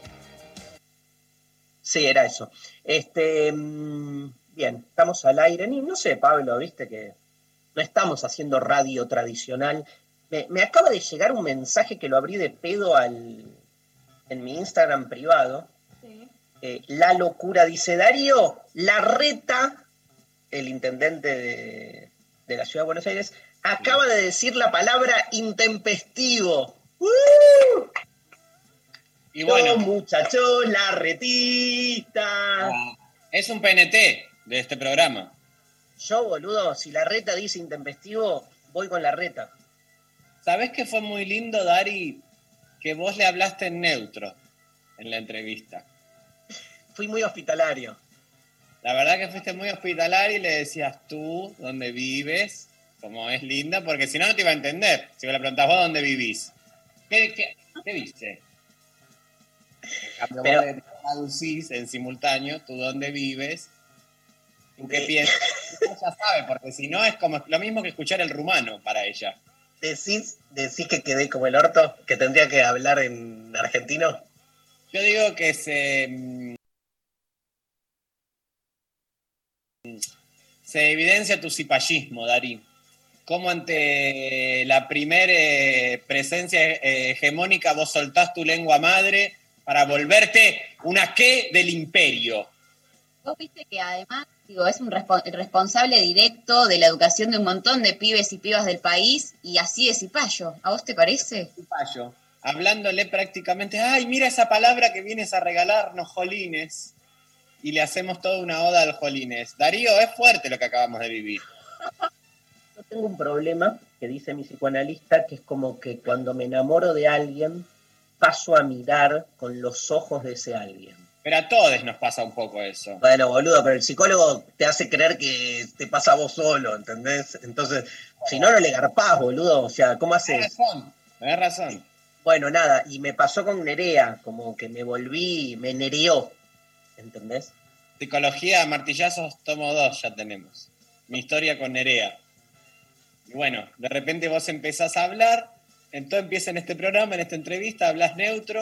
Sí, era eso. Este, mm, bien, estamos al aire. Ni, no sé, Pablo, viste que no estamos haciendo radio tradicional. Me, me acaba de llegar un mensaje que lo abrí de pedo al, en mi Instagram privado. Eh, la locura dice Darío, la reta, el intendente de, de la ciudad de Buenos Aires, acaba de decir la palabra intempestivo. ¡Uh! Y bueno. Muchachos, la retita. Ah, Es un PNT de este programa. Yo, boludo, si la reta dice intempestivo, voy con la reta. ¿Sabés que fue muy lindo, Dari, que vos le hablaste en neutro en la entrevista? Fui muy hospitalario. La verdad que fuiste muy hospitalario y le decías tú dónde vives, como es linda, porque si no, no te iba a entender. Si me le preguntás vos dónde vivís. ¿Qué, qué, qué viste? En cambio, Pero- vos le traducís en simultáneo tú dónde vives, tú qué piensas. Ella ya sabe, porque si no es como lo mismo que escuchar el rumano para ella. ¿Decís, decís que quedé como el orto, que tendría que hablar en argentino. Yo digo que se. mm, Se evidencia tu cipallismo, Darí. Cómo ante la primer presencia eh, hegemónica vos soltás tu lengua madre para volverte una qué del imperio. Vos viste que además, digo, es un respo- el responsable directo de la educación de un montón de pibes y pibas del país y así de cipayo. ¿A vos te parece? Cipayo. Hablándole prácticamente, ay, mira esa palabra que vienes a regalarnos, Jolines. Y le hacemos toda una oda al Jolines. Darío, es fuerte lo que acabamos de vivir. Yo tengo un problema que dice mi psicoanalista, que es como que cuando me enamoro de alguien, paso a mirar con los ojos de ese alguien. Pero a todos nos pasa un poco eso. Bueno, boludo, pero el psicólogo te hace creer que te pasa a vos solo, ¿entendés? Entonces, si no, no le garpás, boludo. O sea, ¿cómo Tenés haces? razón, tenés razón. Bueno, nada, y me pasó con Nerea, como que me volví, me nereó, ¿entendés? Psicología, martillazos, tomo dos, ya tenemos. Mi historia con Nerea. Y bueno, de repente vos empezás a hablar, entonces empieza en este programa, en esta entrevista, hablas neutro,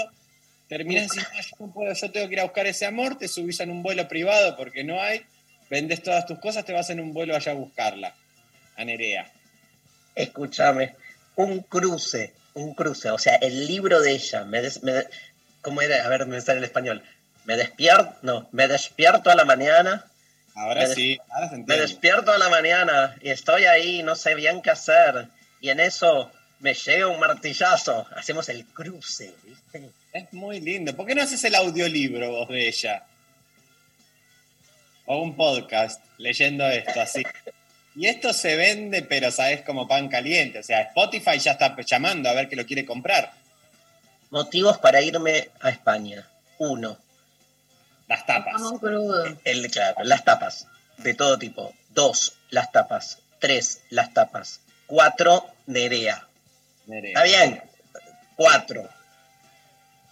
terminás diciendo, "No, yo no puedo, yo tengo que ir a buscar ese amor, te subís en un vuelo privado porque no hay, vendes todas tus cosas, te vas en un vuelo allá a buscarla, a Nerea. Escúchame, un cruce, un cruce, o sea, el libro de ella, me des- me ¿cómo era? A ver, me sale el español. Me despierto, no, me despierto a la mañana, Ahora sí, ahora se me despierto a la mañana y estoy ahí, no sé bien qué hacer, y en eso me llega un martillazo, hacemos el cruce, ¿viste? Es muy lindo. ¿Por qué no haces el audiolibro vos de ella? O un podcast leyendo esto así. Y esto se vende, pero sabes como pan caliente. O sea, Spotify ya está llamando a ver que lo quiere comprar. Motivos para irme a España. Uno, Las tapas. Crudo. el, claro, las tapas, de todo tipo. Dos, las tapas. Tres, las tapas. Cuatro, Nerea. Nerea. Está bien. Cuatro.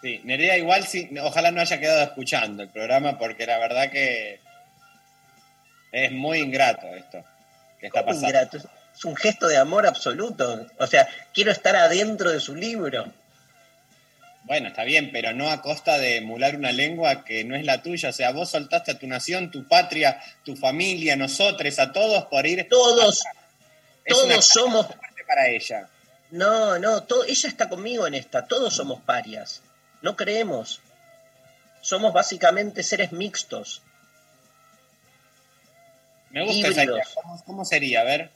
Sí, Nerea igual sí, ojalá no haya quedado escuchando el programa porque la verdad que es muy ingrato esto que está ¿Cómo pasando. ingrato? Es- un gesto de amor absoluto. O sea, quiero estar adentro de su libro. Bueno, está bien, pero no a costa de emular una lengua que no es la tuya. O sea, vos soltaste a tu nación, tu patria, tu familia, nosotros, a todos por ir. Todos, todos somos. para ella. No, no, ella está conmigo en esta. Todos somos parias. No creemos. Somos básicamente seres mixtos. Me gusta esa idea. Híbridos. ¿Cómo, cómo sería? A ver.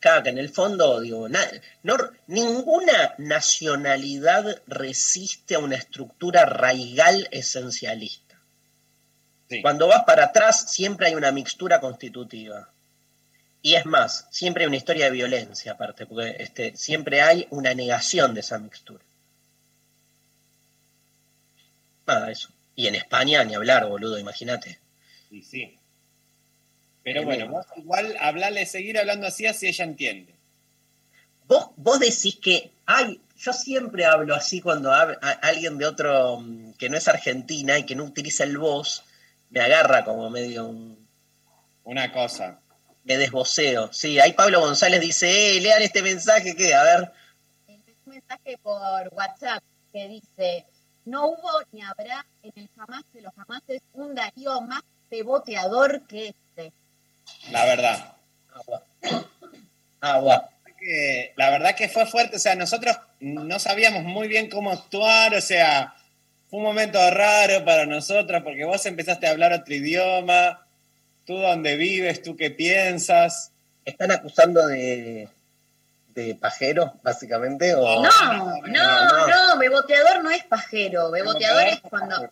Claro, que en el fondo, digo, na- no, ninguna nacionalidad resiste a una estructura raigal esencialista. Sí. Cuando vas para atrás, siempre hay una mixtura constitutiva. Y es más, siempre hay una historia de violencia aparte, porque este, siempre hay una negación de esa mixtura. Nada, eso. Y en España, ni hablar, boludo, imagínate. Sí, sí. Pero bueno, vos igual hablarle, seguir hablando así, así ella entiende. Vos, vos decís que, ay, yo siempre hablo así cuando a- alguien de otro mm, que no es Argentina y que no utiliza el vos, me agarra como medio un... Una cosa. Me desboceo. Sí, ahí Pablo González dice, eh, lean este mensaje que, a ver, un mensaje por WhatsApp que dice, no hubo ni habrá en el jamás de los jamases un Darío más peboteador que este. La verdad. agua. Que, la verdad que fue fuerte, o sea, nosotros no sabíamos muy bien cómo actuar, o sea, fue un momento raro para nosotros porque vos empezaste a hablar otro idioma, tú dónde vives, tú qué piensas. ¿Están acusando de, de pajero, básicamente? O... No, no, no. no, beboteador no es pajero, beboteador es Beboteador cuando...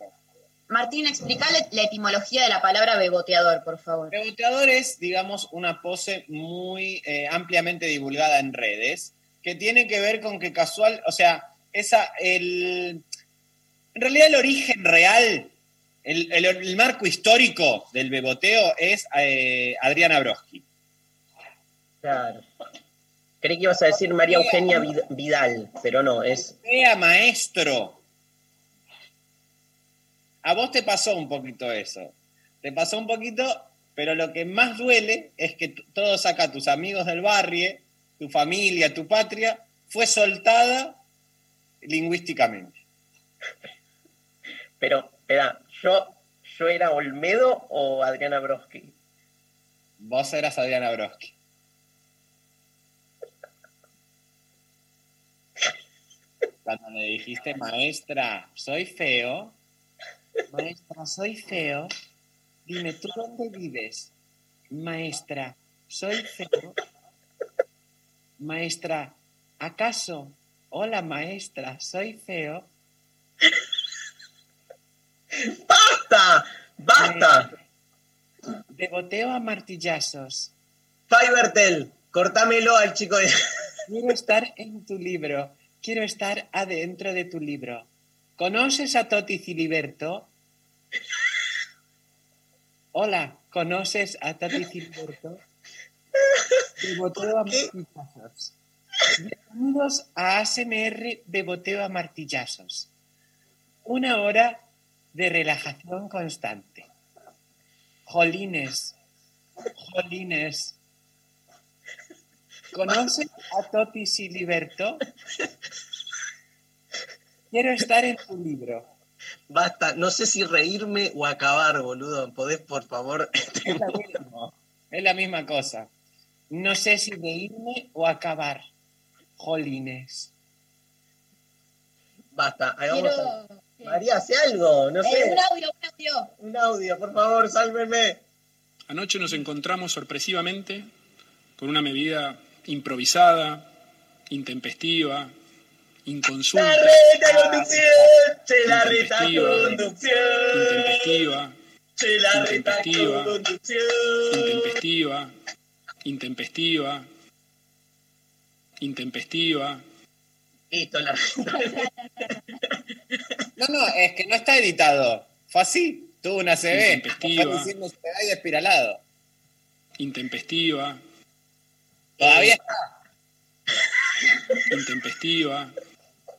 Martín, explícale la etimología de la palabra beboteador, por favor. Reboteador es, digamos, una pose muy eh, ampliamente divulgada en redes, que tiene que ver con que casual, o sea, esa, el, en realidad el origen real, el, el- el marco histórico del beboteo es eh, Adriana Broski. Claro. Creí que ibas a decir María Eugenia Vid- Vidal, pero no, es... Sea maestro. A vos te pasó un poquito eso. Te pasó un poquito, pero lo que más duele es que todos acá, tus amigos del barrio, tu familia, tu patria, fue soltada lingüísticamente. Pero, espera, ¿yo, ¿yo era Olmedo o Adriana Broski? Vos eras Adriana Broski. Cuando le dijiste, maestra, soy feo, maestra, soy feo, dime, ¿tú dónde vives? Maestra, soy feo. Maestra, ¿acaso? Hola, maestra, soy feo. ¡Basta! ¡Basta! Beboteo a martillazos. Fivertel, cortámelo al chico de... Quiero estar en tu libro. Quiero estar adentro de tu libro. ¿Conoces a Toti Filiberto? Hola, ¿conoces a Toti Filiberto? Beboteo a martillazos. Bienvenidos a ASMR Beboteo a martillazos. Una hora de relajación constante. Jolines, jolines. ¿Conoces a Toti Siliberto? Quiero estar en tu libro. Basta, no sé si reírme o acabar, boludo. ¿Podés, por favor? Es la misma cosa. No sé si reírme o acabar. Jolines. Basta, hagamos Quiero-. María, hace algo, no Eh, sé. un audio, un audio. Un audio, por favor, sálvenme. Anoche nos encontramos sorpresivamente con una medida improvisada, intempestiva, inconsulta, La reta conducción, che, la reta Intempestiva. conducción, intempestiva, che, la reta intempestiva. conducción. intempestiva, intempestiva, intempestiva. Listo, la No, no, es que no está editado. Fue así. Tuvo una CB. Intempestiva. Diciendo y espiralado. intempestiva, Todavía está. intempestiva,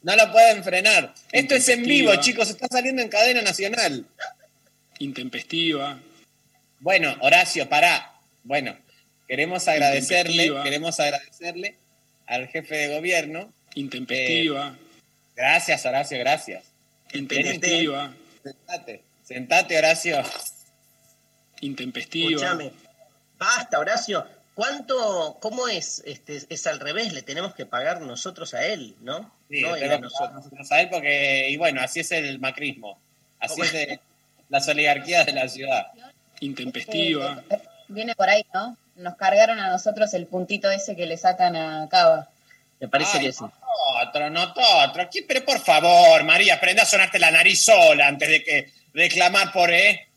No lo pueden frenar. Esto es en vivo, chicos. Está saliendo en cadena nacional. intempestiva, Bueno, Horacio, pará. Bueno, queremos agradecerle, queremos agradecerle al jefe de gobierno. intempestiva, Gracias, Horacio, gracias. Intempestiva, Sentate, sentate, Horacio. intempestiva, Escúchame. Basta, Horacio. ¿Cuánto, cómo es? Este, es al revés, le tenemos que pagar nosotros a él, ¿no? Sí, no, él a nosotros. nosotros a él porque, y bueno, así es el macrismo. Así es de las oligarquías de la ciudad. intempestiva, Viene por ahí, ¿no? Nos cargaron a nosotros el puntito ese que le sacan a Cava. Me parece Ay, que sí. No otro. Aquí, pero por favor, María, aprenda a sonarte la nariz sola antes de que reclamar por, ¿eh?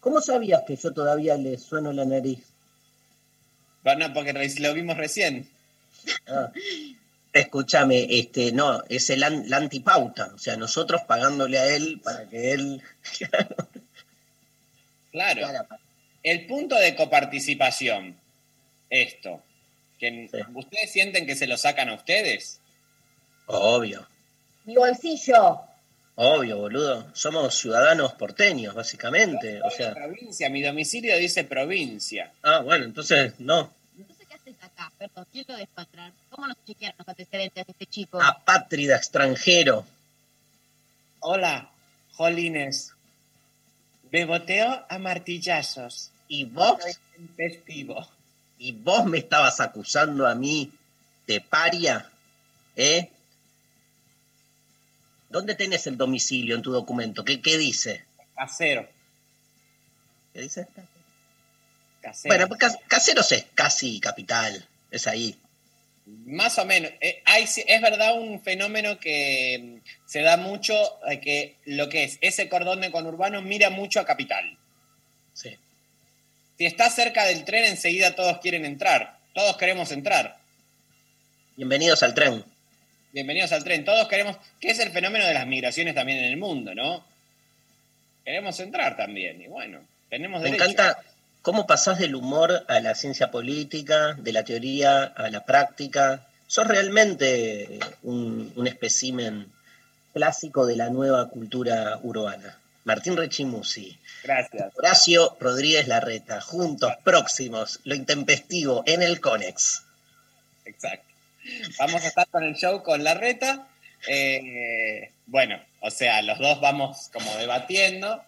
¿Cómo sabías que yo todavía le sueno la nariz? Bueno, porque lo vimos recién. Ah. Escúchame, este, no, es el an- la antipauta, o sea, nosotros pagándole a él para que él... Claro. El punto de coparticipación, esto, que ¿ustedes sienten que se lo sacan a ustedes? Obvio, Mi bolsillo. obvio, boludo. Somos ciudadanos porteños, básicamente. O sea, Provincia, mi domicilio dice provincia. ah, bueno, entonces no. ¿Qué haces acá? Perdón, ¿quién lo dejó entrar? ¿Cómo nos chequearon los antecedentes de este chico? Apátrida extranjero. Hola, Jolines. Beboteo a martillazos. ¿Y vos? Festivo. ¿Y vos me estabas acusando a mí de paria? ¿Eh? ¿Dónde tenés el domicilio en tu documento? ¿Qué, qué dice? Casero. ¿Qué dice? Casero. Bueno, pues Cas- Caseros es casi capital. Es ahí. Más o menos. Eh, hay, es verdad un fenómeno que mm, se da mucho, eh, que lo que es ese cordón de conurbano mira mucho a capital. Sí. Si está cerca del tren, enseguida todos quieren entrar. Todos queremos entrar. Bienvenidos al tren. Bienvenidos al tren. Todos queremos, que es el fenómeno de las migraciones también en el mundo, ¿no? Queremos entrar también. Y bueno, tenemos Me derecho. encanta cómo pasás del humor a la ciencia política, de la teoría a la práctica. Sos realmente un, un espécimen clásico de la nueva cultura urbana. Martín Rechimusi, Gracias. Horacio Rodríguez Larreta, juntos, próximos, lo intempestivo en el Conex. Exacto. Vamos a estar con el show con la reta. Eh, bueno, o sea, los dos vamos como debatiendo.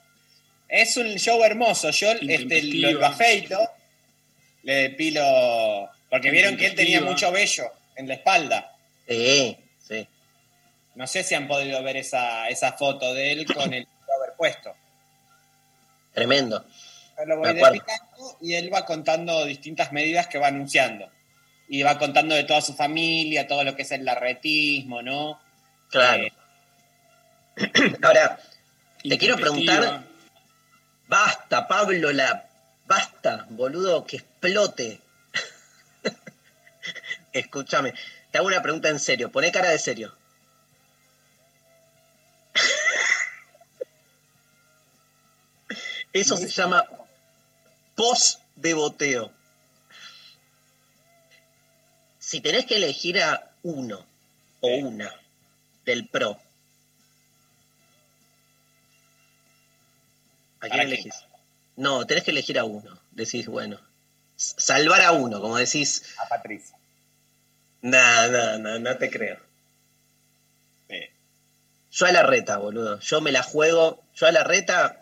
Es un show hermoso. Yo este, lo, lo afeito, le depilo. Porque vieron que él tenía mucho vello en la espalda. Sí, sí. No sé si han podido ver esa, esa foto de él con el puesto. Tremendo. Yo lo voy y él va contando distintas medidas que va anunciando. Y va contando de toda su familia, todo lo que es el larretismo, ¿no? Claro. Eh, Ahora, te quiero preguntar, basta, Pablo, la basta, boludo, que explote. Escúchame, te hago una pregunta en serio, poné cara de serio. Eso se llama post de boteo. Si tenés que elegir a uno o una del pro, ¿a quién elegís? No, tenés que elegir a uno. Decís, bueno, salvar a uno, como decís, a Patricia. no, no, no, no te creo. Sí. Yo a la reta, boludo. Yo me la juego. Yo a la reta,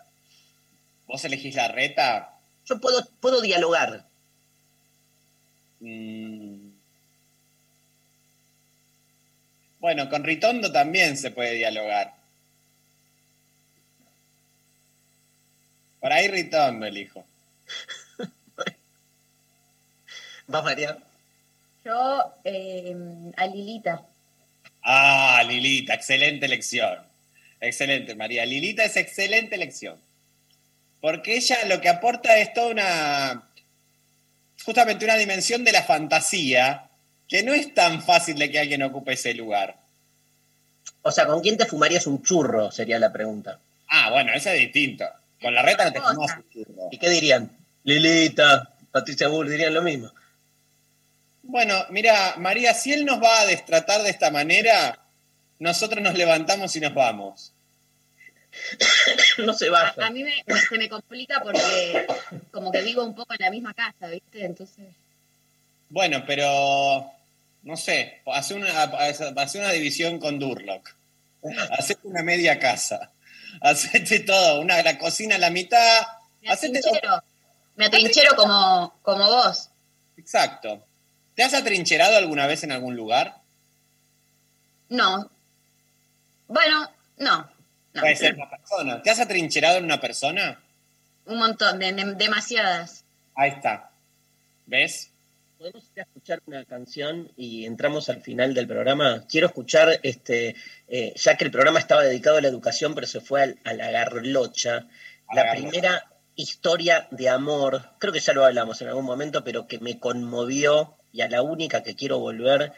Vos elegís la reta. yo puedo, puedo dialogar. mm, Bueno, con Ritondo también se puede dialogar. Por ahí Ritondo elijo. ¿Vas, María? Yo, eh, a Lilita. Ah, Lilita, excelente elección. Excelente, María. Lilita es excelente elección. Porque ella lo que aporta es toda una. justamente una dimensión de la fantasía que no es tan fácil de que alguien ocupe ese lugar. O sea, ¿con quién te fumarías un churro? Sería la pregunta. Ah, bueno, eso es distinto. Con la reta no te fumas un churro. ¿Y qué dirían? Lilita, Patricia Bull, dirían lo mismo. Bueno, mira, María, si él nos va a destratar de esta manera, nosotros nos levantamos y nos vamos. no se A, baja. a mí me, se me complica porque como que vivo un poco en la misma casa, ¿viste? Entonces, Bueno, pero no sé, hace una, hace una división con Durlock. Hacete una media casa. Hacete todo, una, la cocina a la mitad. me atrinchero, me atrinchero como, como vos. Exacto. ¿Te has atrincherado alguna vez en algún lugar? No. Bueno, no. No. Puede ser una persona. ¿Te has atrincherado en una persona? Un montón, de, de- demasiadas. Ahí está. ¿Ves? ¿Podemos ir a escuchar una canción y entramos al final del programa? Quiero escuchar, este, eh, ya que el programa estaba dedicado a la educación, pero se fue al- a, la garlocha, A la la garlocha. primera historia de amor, creo que ya lo hablamos en algún momento, pero que me conmovió y a la única que quiero volver,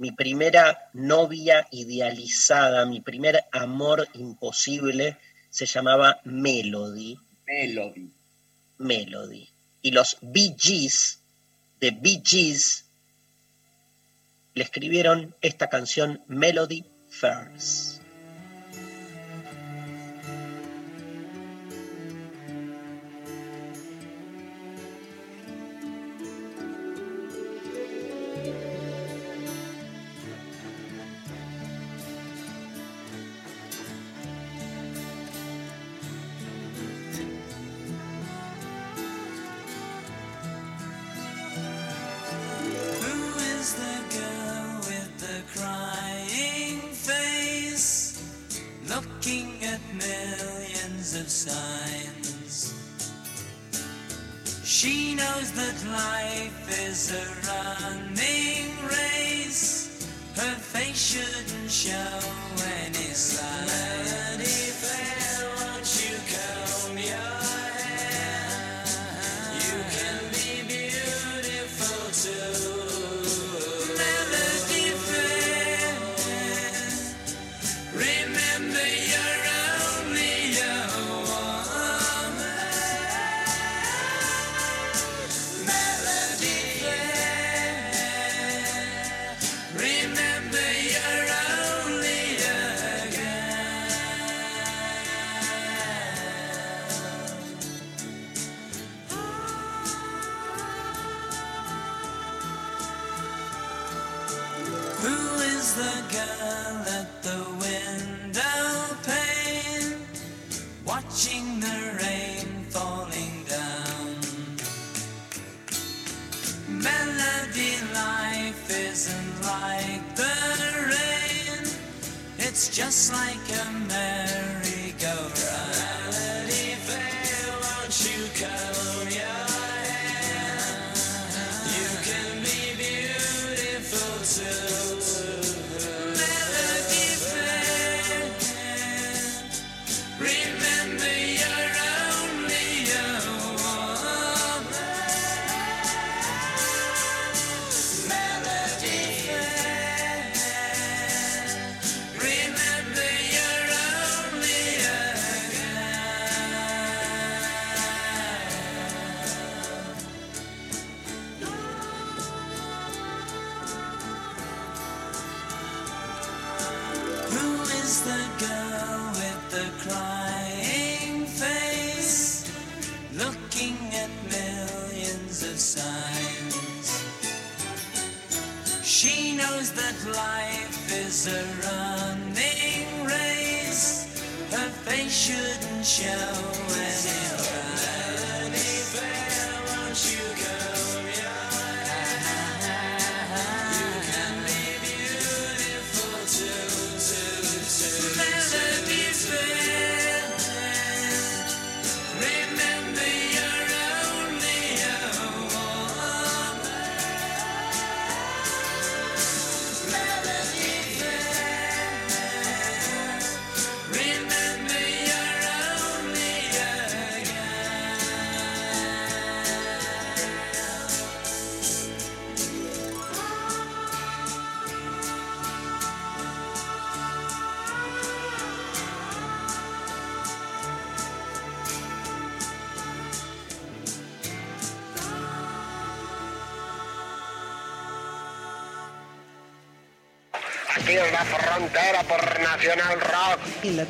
mi primera novia idealizada, mi primer amor imposible, se llamaba Melody. Melody. Melody. y los Bee Gees, de Bee Gees, le escribieron esta canción Melody First. Signs. She knows that life is a running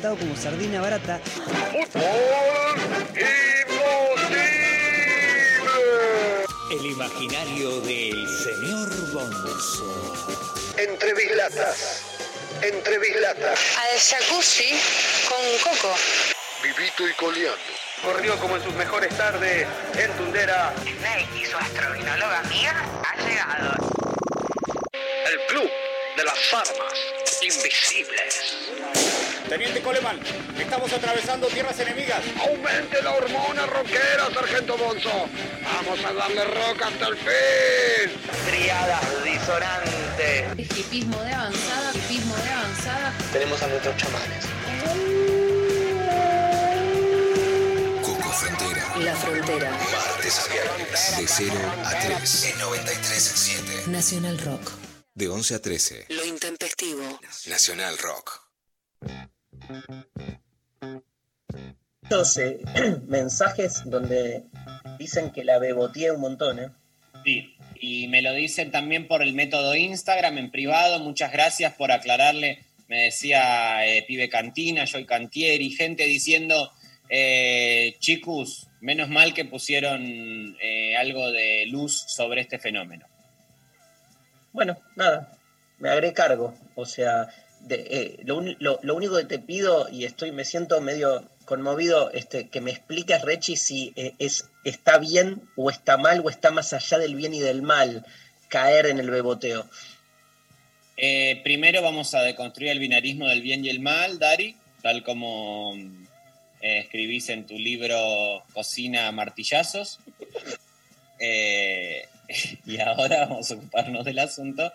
Como sardina barata. El imaginario del señor Bonzo. Entre bislatas. Entre bislatas. Al jacuzzi con coco. Vivito y coleando. Corrió como en sus mejores tardes en Tundera. Snake y su astrovinóloga amiga ha llegado. El club de las armas invisibles. Teniente Coleman, estamos atravesando tierras enemigas. Aumente la hormona rockera, sargento Bonzo. Vamos a darle rock hasta el fin. Triadas disonantes. Hipismo de avanzada, hipismo de avanzada. Tenemos a nuestros chamanes. Coco Frontera. La Frontera. Martes a viernes. De 0 a 3. En 93.7. Nacional Rock. De 11 a 13. Lo intempestivo. Nacional Rock. Muchos eh, mensajes donde dicen que la beboteé un montón, ¿eh? Sí, y me lo dicen también por el método Instagram en privado. Muchas gracias por aclararle. Me decía eh, Pibe Cantina, Joy Cantieri, gente diciendo, eh, chicos, menos mal que pusieron eh, algo de luz sobre este fenómeno. Bueno, nada, me haré cargo. O sea, eh, lo, único que te pido, y estoy, me siento medio conmovido, este, que me expliques, Rechi, si eh, es, está bien o está mal o está más allá del bien y del mal caer en el beboteo. Eh, primero vamos a deconstruir el binarismo del bien y el mal, Dari, tal como escribís en tu libro Cocina martillazos. Y ahora vamos a ocuparnos del asunto,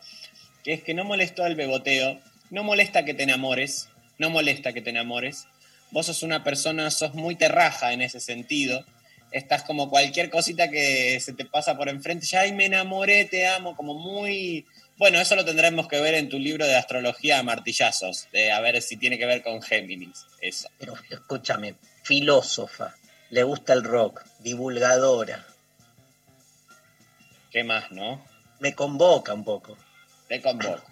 que es que no molestó el beboteo, no molesta que te enamores, no molesta que te enamores. Vos sos una persona, sos muy terraja en ese sentido. Estás como cualquier cosita que se te pasa por enfrente, ya, ay, me enamoré, te amo, como muy... Bueno, eso lo tendremos que ver en tu libro de astrología a martillazos, de a ver si tiene que ver con Géminis, eso. Pero escúchame, filósofa, le gusta el rock, divulgadora, ¿Qué más, no? me convoca un poco. Te convoco.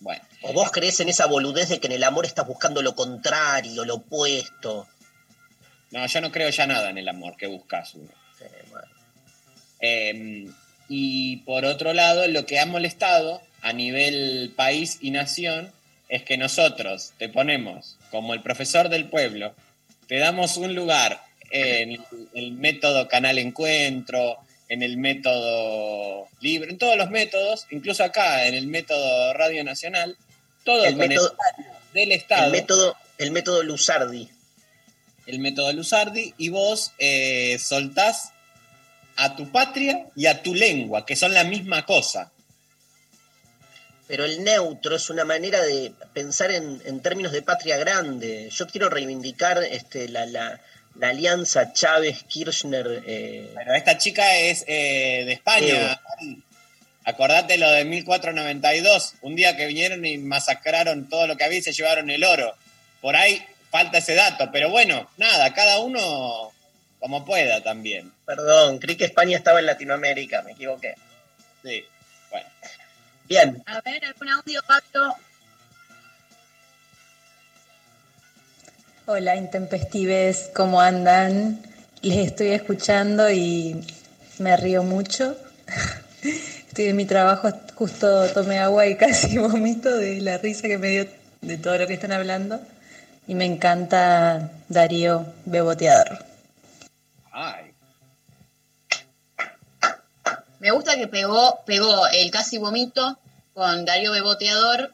Bueno. ¿O vos crees en esa boludez de que en el amor estás buscando lo contrario, lo opuesto? No, yo no creo ya nada en el amor que buscas uno. Eh, y por otro lado, lo que ha molestado a nivel país y nación es que nosotros te ponemos como el profesor del pueblo, te damos un lugar en el método Canal Encuentro, en el método libre, en todos los métodos, incluso acá en el método Radio Nacional, todo El con método- el del Estado. El método, el método Luzardi. el método Luzardi, y vos eh, soltás a tu patria y a tu lengua, que son la misma cosa. Pero el neutro es una manera de pensar en, en términos de patria grande. Yo quiero reivindicar este, la, la- la alianza Chávez-Kirchner. eh, Pero esta chica es eh, de España. Acordate lo de 1492, un día que vinieron y masacraron todo lo que había y se llevaron el oro. Por ahí falta ese dato, pero bueno, nada, cada uno como pueda también. Perdón, creí que España estaba en Latinoamérica, me equivoqué. Sí, bueno. Bien, A ver, algún audio, Pablo. Hola, intempestives, ¿cómo andan? Les estoy escuchando y me río mucho. Estoy en mi trabajo, justo tomé agua y casi vomito de la risa que me dio de todo lo que están hablando. Y me encanta Darío Beboteador. Ay, Me gusta que pegó, pegó el casi vomito con Darío Beboteador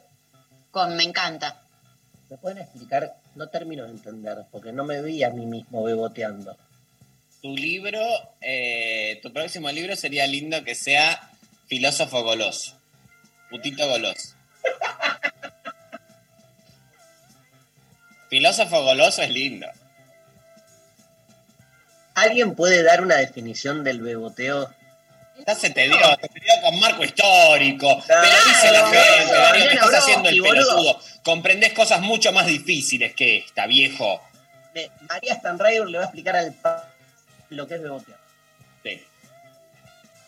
con Me encanta. ¿me pueden explicar? No termino de entender, porque no me vi a mí mismo beboteando. tu libro, eh, tu próximo libro sería lindo que sea Filósofo Goloso. Putito Goloso. Filósofo Goloso es lindo. ¿Alguien puede dar una definición del beboteo? Ya se te dio, se te dio con marco histórico. Te lo dice la gente, Darío, te estás haciendo el pelotudo. Comprendés cosas mucho más difíciles que esta, viejo. María Stanriver le va a explicar al lo que es bebotear. Sí.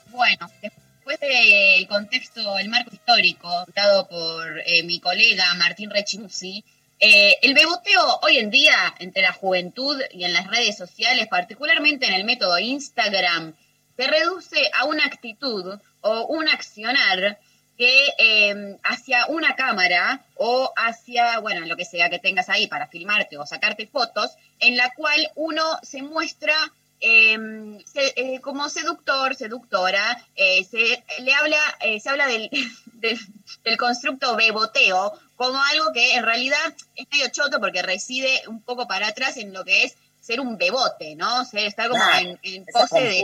Bueno, después del contexto, el marco histórico dado por eh, mi colega Martín Rechimuzzi, eh, el beboteo hoy en día entre la juventud y en las redes sociales, particularmente en el método Instagram, se reduce a una actitud o un accionar que eh, hacia una cámara o hacia, bueno, lo que sea que tengas ahí para filmarte o sacarte fotos, en la cual uno se muestra eh, se- eh, como seductor, seductora, eh, se le habla, eh, se habla del, del, del constructo beboteo como algo que en realidad es medio choto porque reside un poco para atrás en lo que es ser un bebote, ¿no? Ser, estar como en, en pose de,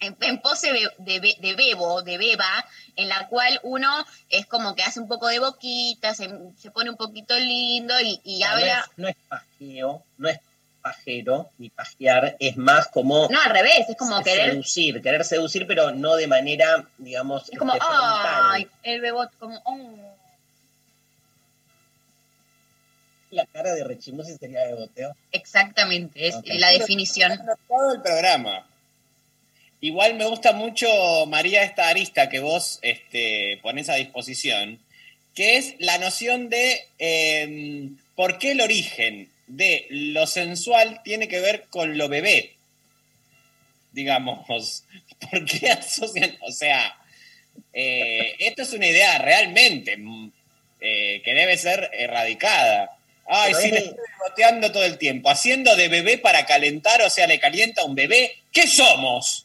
en, en pose de, be- de bebo, de beba, en la cual uno es como que hace un poco de boquita, se, se pone un poquito lindo y, y No, habla. No es, no es pajeo, no es pajero ni pajear, es más como No, al revés, es como querer. seducir, querer seducir, pero no de manera, digamos, Es como, este, ay, el bebote, como, oh. La cara de Rechimosi sería de boteo. Exactamente, es la definición. todo el programa. Igual me gusta mucho, María, esta arista que vos este, pones a disposición, que es la noción de eh, por qué el origen de lo sensual tiene que ver con lo bebé. Digamos, ¿por qué asocian? O sea, eh, esto es una idea realmente mm, eh, que debe ser erradicada. Ay, Pero sí, le estoy boteando todo el tiempo, haciendo de bebé para calentar, o sea, le calienta a un bebé. ¿Qué somos?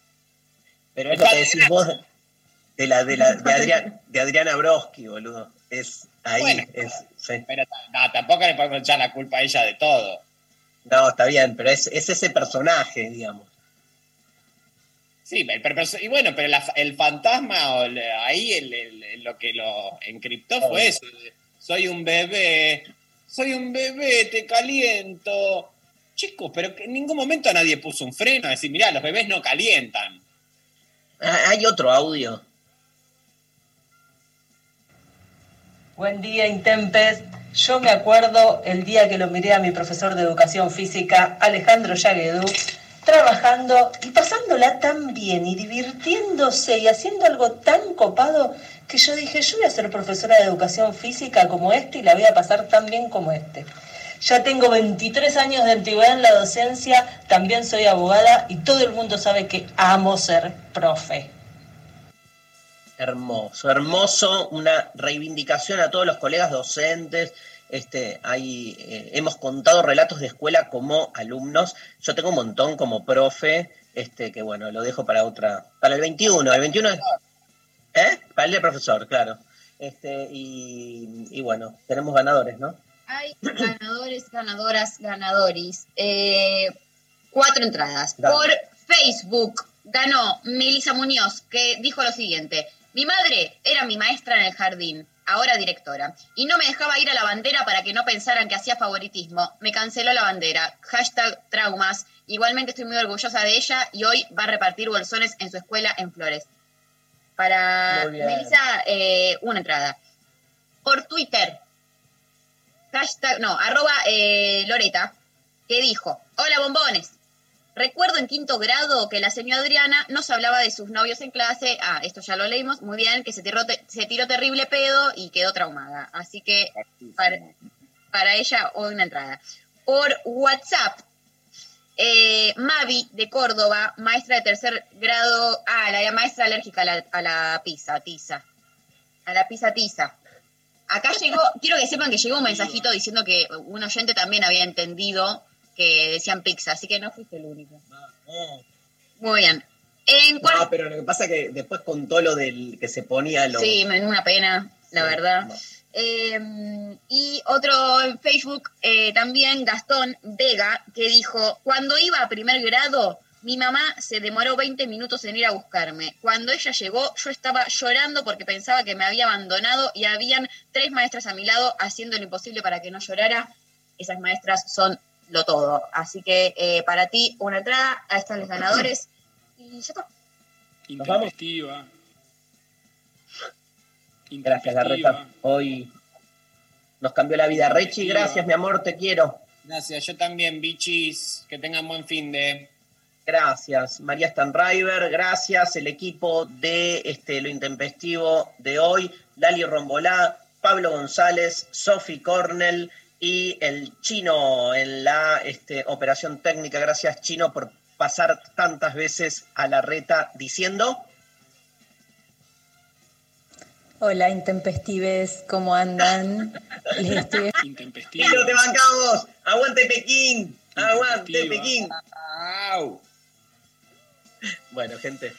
Pero es lo que decís vos de, la, de, la, de, Adrián, de Adriana Broski, boludo. Es ahí. Bueno. es, sí. Pero no, tampoco le podemos echar la culpa a ella de todo. No, está bien, pero es, es ese personaje, digamos. Sí, pero, pero- y bueno, pero la- el fantasma, o el- ahí el- el- el- lo que lo encriptó fue eso. Soy un bebé, soy un bebé, te caliento. Chicos, pero que en ningún momento nadie puso un freno a decir, mirá, los bebés no calientan. Ah, Hay otro audio. Buen día, Intempes. Yo me acuerdo el día que lo miré a mi profesor de educación física, Alejandro Yaguedú, trabajando y pasándola tan bien y divirtiéndose y haciendo algo tan copado que yo dije, yo voy a ser profesora de educación física como este y la voy a pasar tan bien como este. Ya tengo 23 años de antigüedad en la docencia, también soy abogada y todo el mundo sabe que amo ser profe. Hermoso, hermoso, una reivindicación a todos los colegas docentes. Este, hay, eh, hemos contado relatos de escuela como alumnos. Yo tengo un montón como profe, este, que bueno, lo dejo para otra, para el 21. El 21 es- ¿Eh? Para el de profesor, claro. Este, y, y bueno, tenemos ganadores, ¿no? Hay ganadores, ganadoras, ganadores. Eh, cuatro entradas. Dale. Por Facebook ganó Melissa Muñoz, que dijo lo siguiente. Mi madre era mi maestra en el jardín, ahora directora, y no me dejaba ir a la bandera para que no pensaran que hacía favoritismo. Me canceló la bandera. Hashtag traumas. Igualmente estoy muy orgullosa de ella y hoy va a repartir bolsones en su escuela en Flores. Para. Melissa, eh, una entrada. Por Twitter, hashtag, no, arroba eh, Loreta, que dijo, hola bombones. Recuerdo en quinto grado que la señora Adriana nos hablaba de sus novios en clase. Ah, esto ya lo leímos, muy bien, que se tiró, te- se tiró terrible pedo y quedó traumada. Así que para, para ella hoy una entrada. Por WhatsApp, eh, Mavi de Córdoba, maestra de tercer grado, ah, la maestra alérgica a la, a la pizza, tiza. A la pizza tiza. Acá llegó, quiero que sepan que llegó un mensajito diciendo que un oyente también había entendido que decían pizza, así que no fuiste el único. Muy bien. En No, pero lo que pasa es que después contó lo del que se ponía lo. Sí, me una pena, la verdad. Eh, y otro en Facebook, eh, también Gastón Vega, que dijo, cuando iba a primer grado, mi mamá se demoró 20 minutos en ir a buscarme. Cuando ella llegó, yo estaba llorando porque pensaba que me había abandonado y habían tres maestras a mi lado haciendo lo imposible para que no llorara. Esas maestras son lo todo. Así que eh, para ti, una entrada, ahí están los ganadores. Y ya está. Intempestiva. Gracias, Garreta. Hoy nos cambió la vida. Rechi, gracias, mi amor, te quiero. Gracias, yo también, bichis. Que tengan buen fin de. Gracias, María Stanriver, gracias, el equipo de este, Lo Intempestivo de hoy, Lali Rombolá, Pablo González, Sophie Cornell y el chino en la este, operación técnica. Gracias, chino, por pasar tantas veces a la reta diciendo. Hola, intempestives, ¿cómo andan? Estoy ¡Chino, te bancamos! ¡Aguante Pekín! ¡Aguante Pekín! Bueno, gente.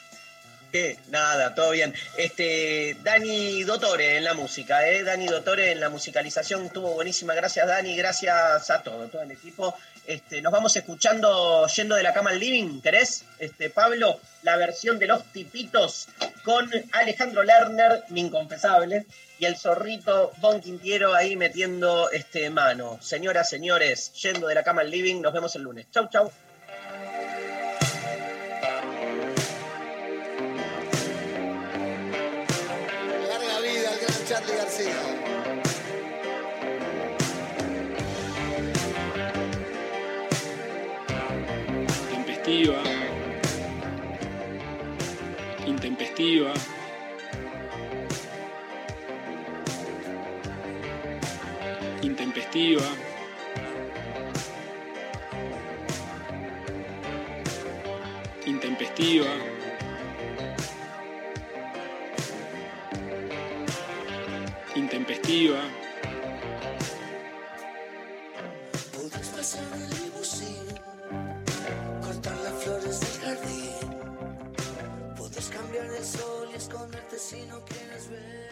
¿Qué? Nada, todo bien. Este, Dani Dotore en la música, ¿eh? Dani Dotore en la musicalización estuvo buenísima. Gracias, Dani. Gracias a todo, todo el equipo. Este, nos vamos escuchando yendo de la cama al living, ¿querés? Este, Pablo, la versión de los tipitos con Alejandro Lerner, mi inconfesable, y el zorrito Don Quintiero ahí metiendo este mano. Señoras, señores, yendo de la cama al living, nos vemos el lunes. Chau, chau. Charlie Intempestiva. Intempestiva. Intempestiva. Intempestiva. Podés pasar el limusín, cortar las flores del jardín. Podés cambiar el sol y esconderte si no quieres ver.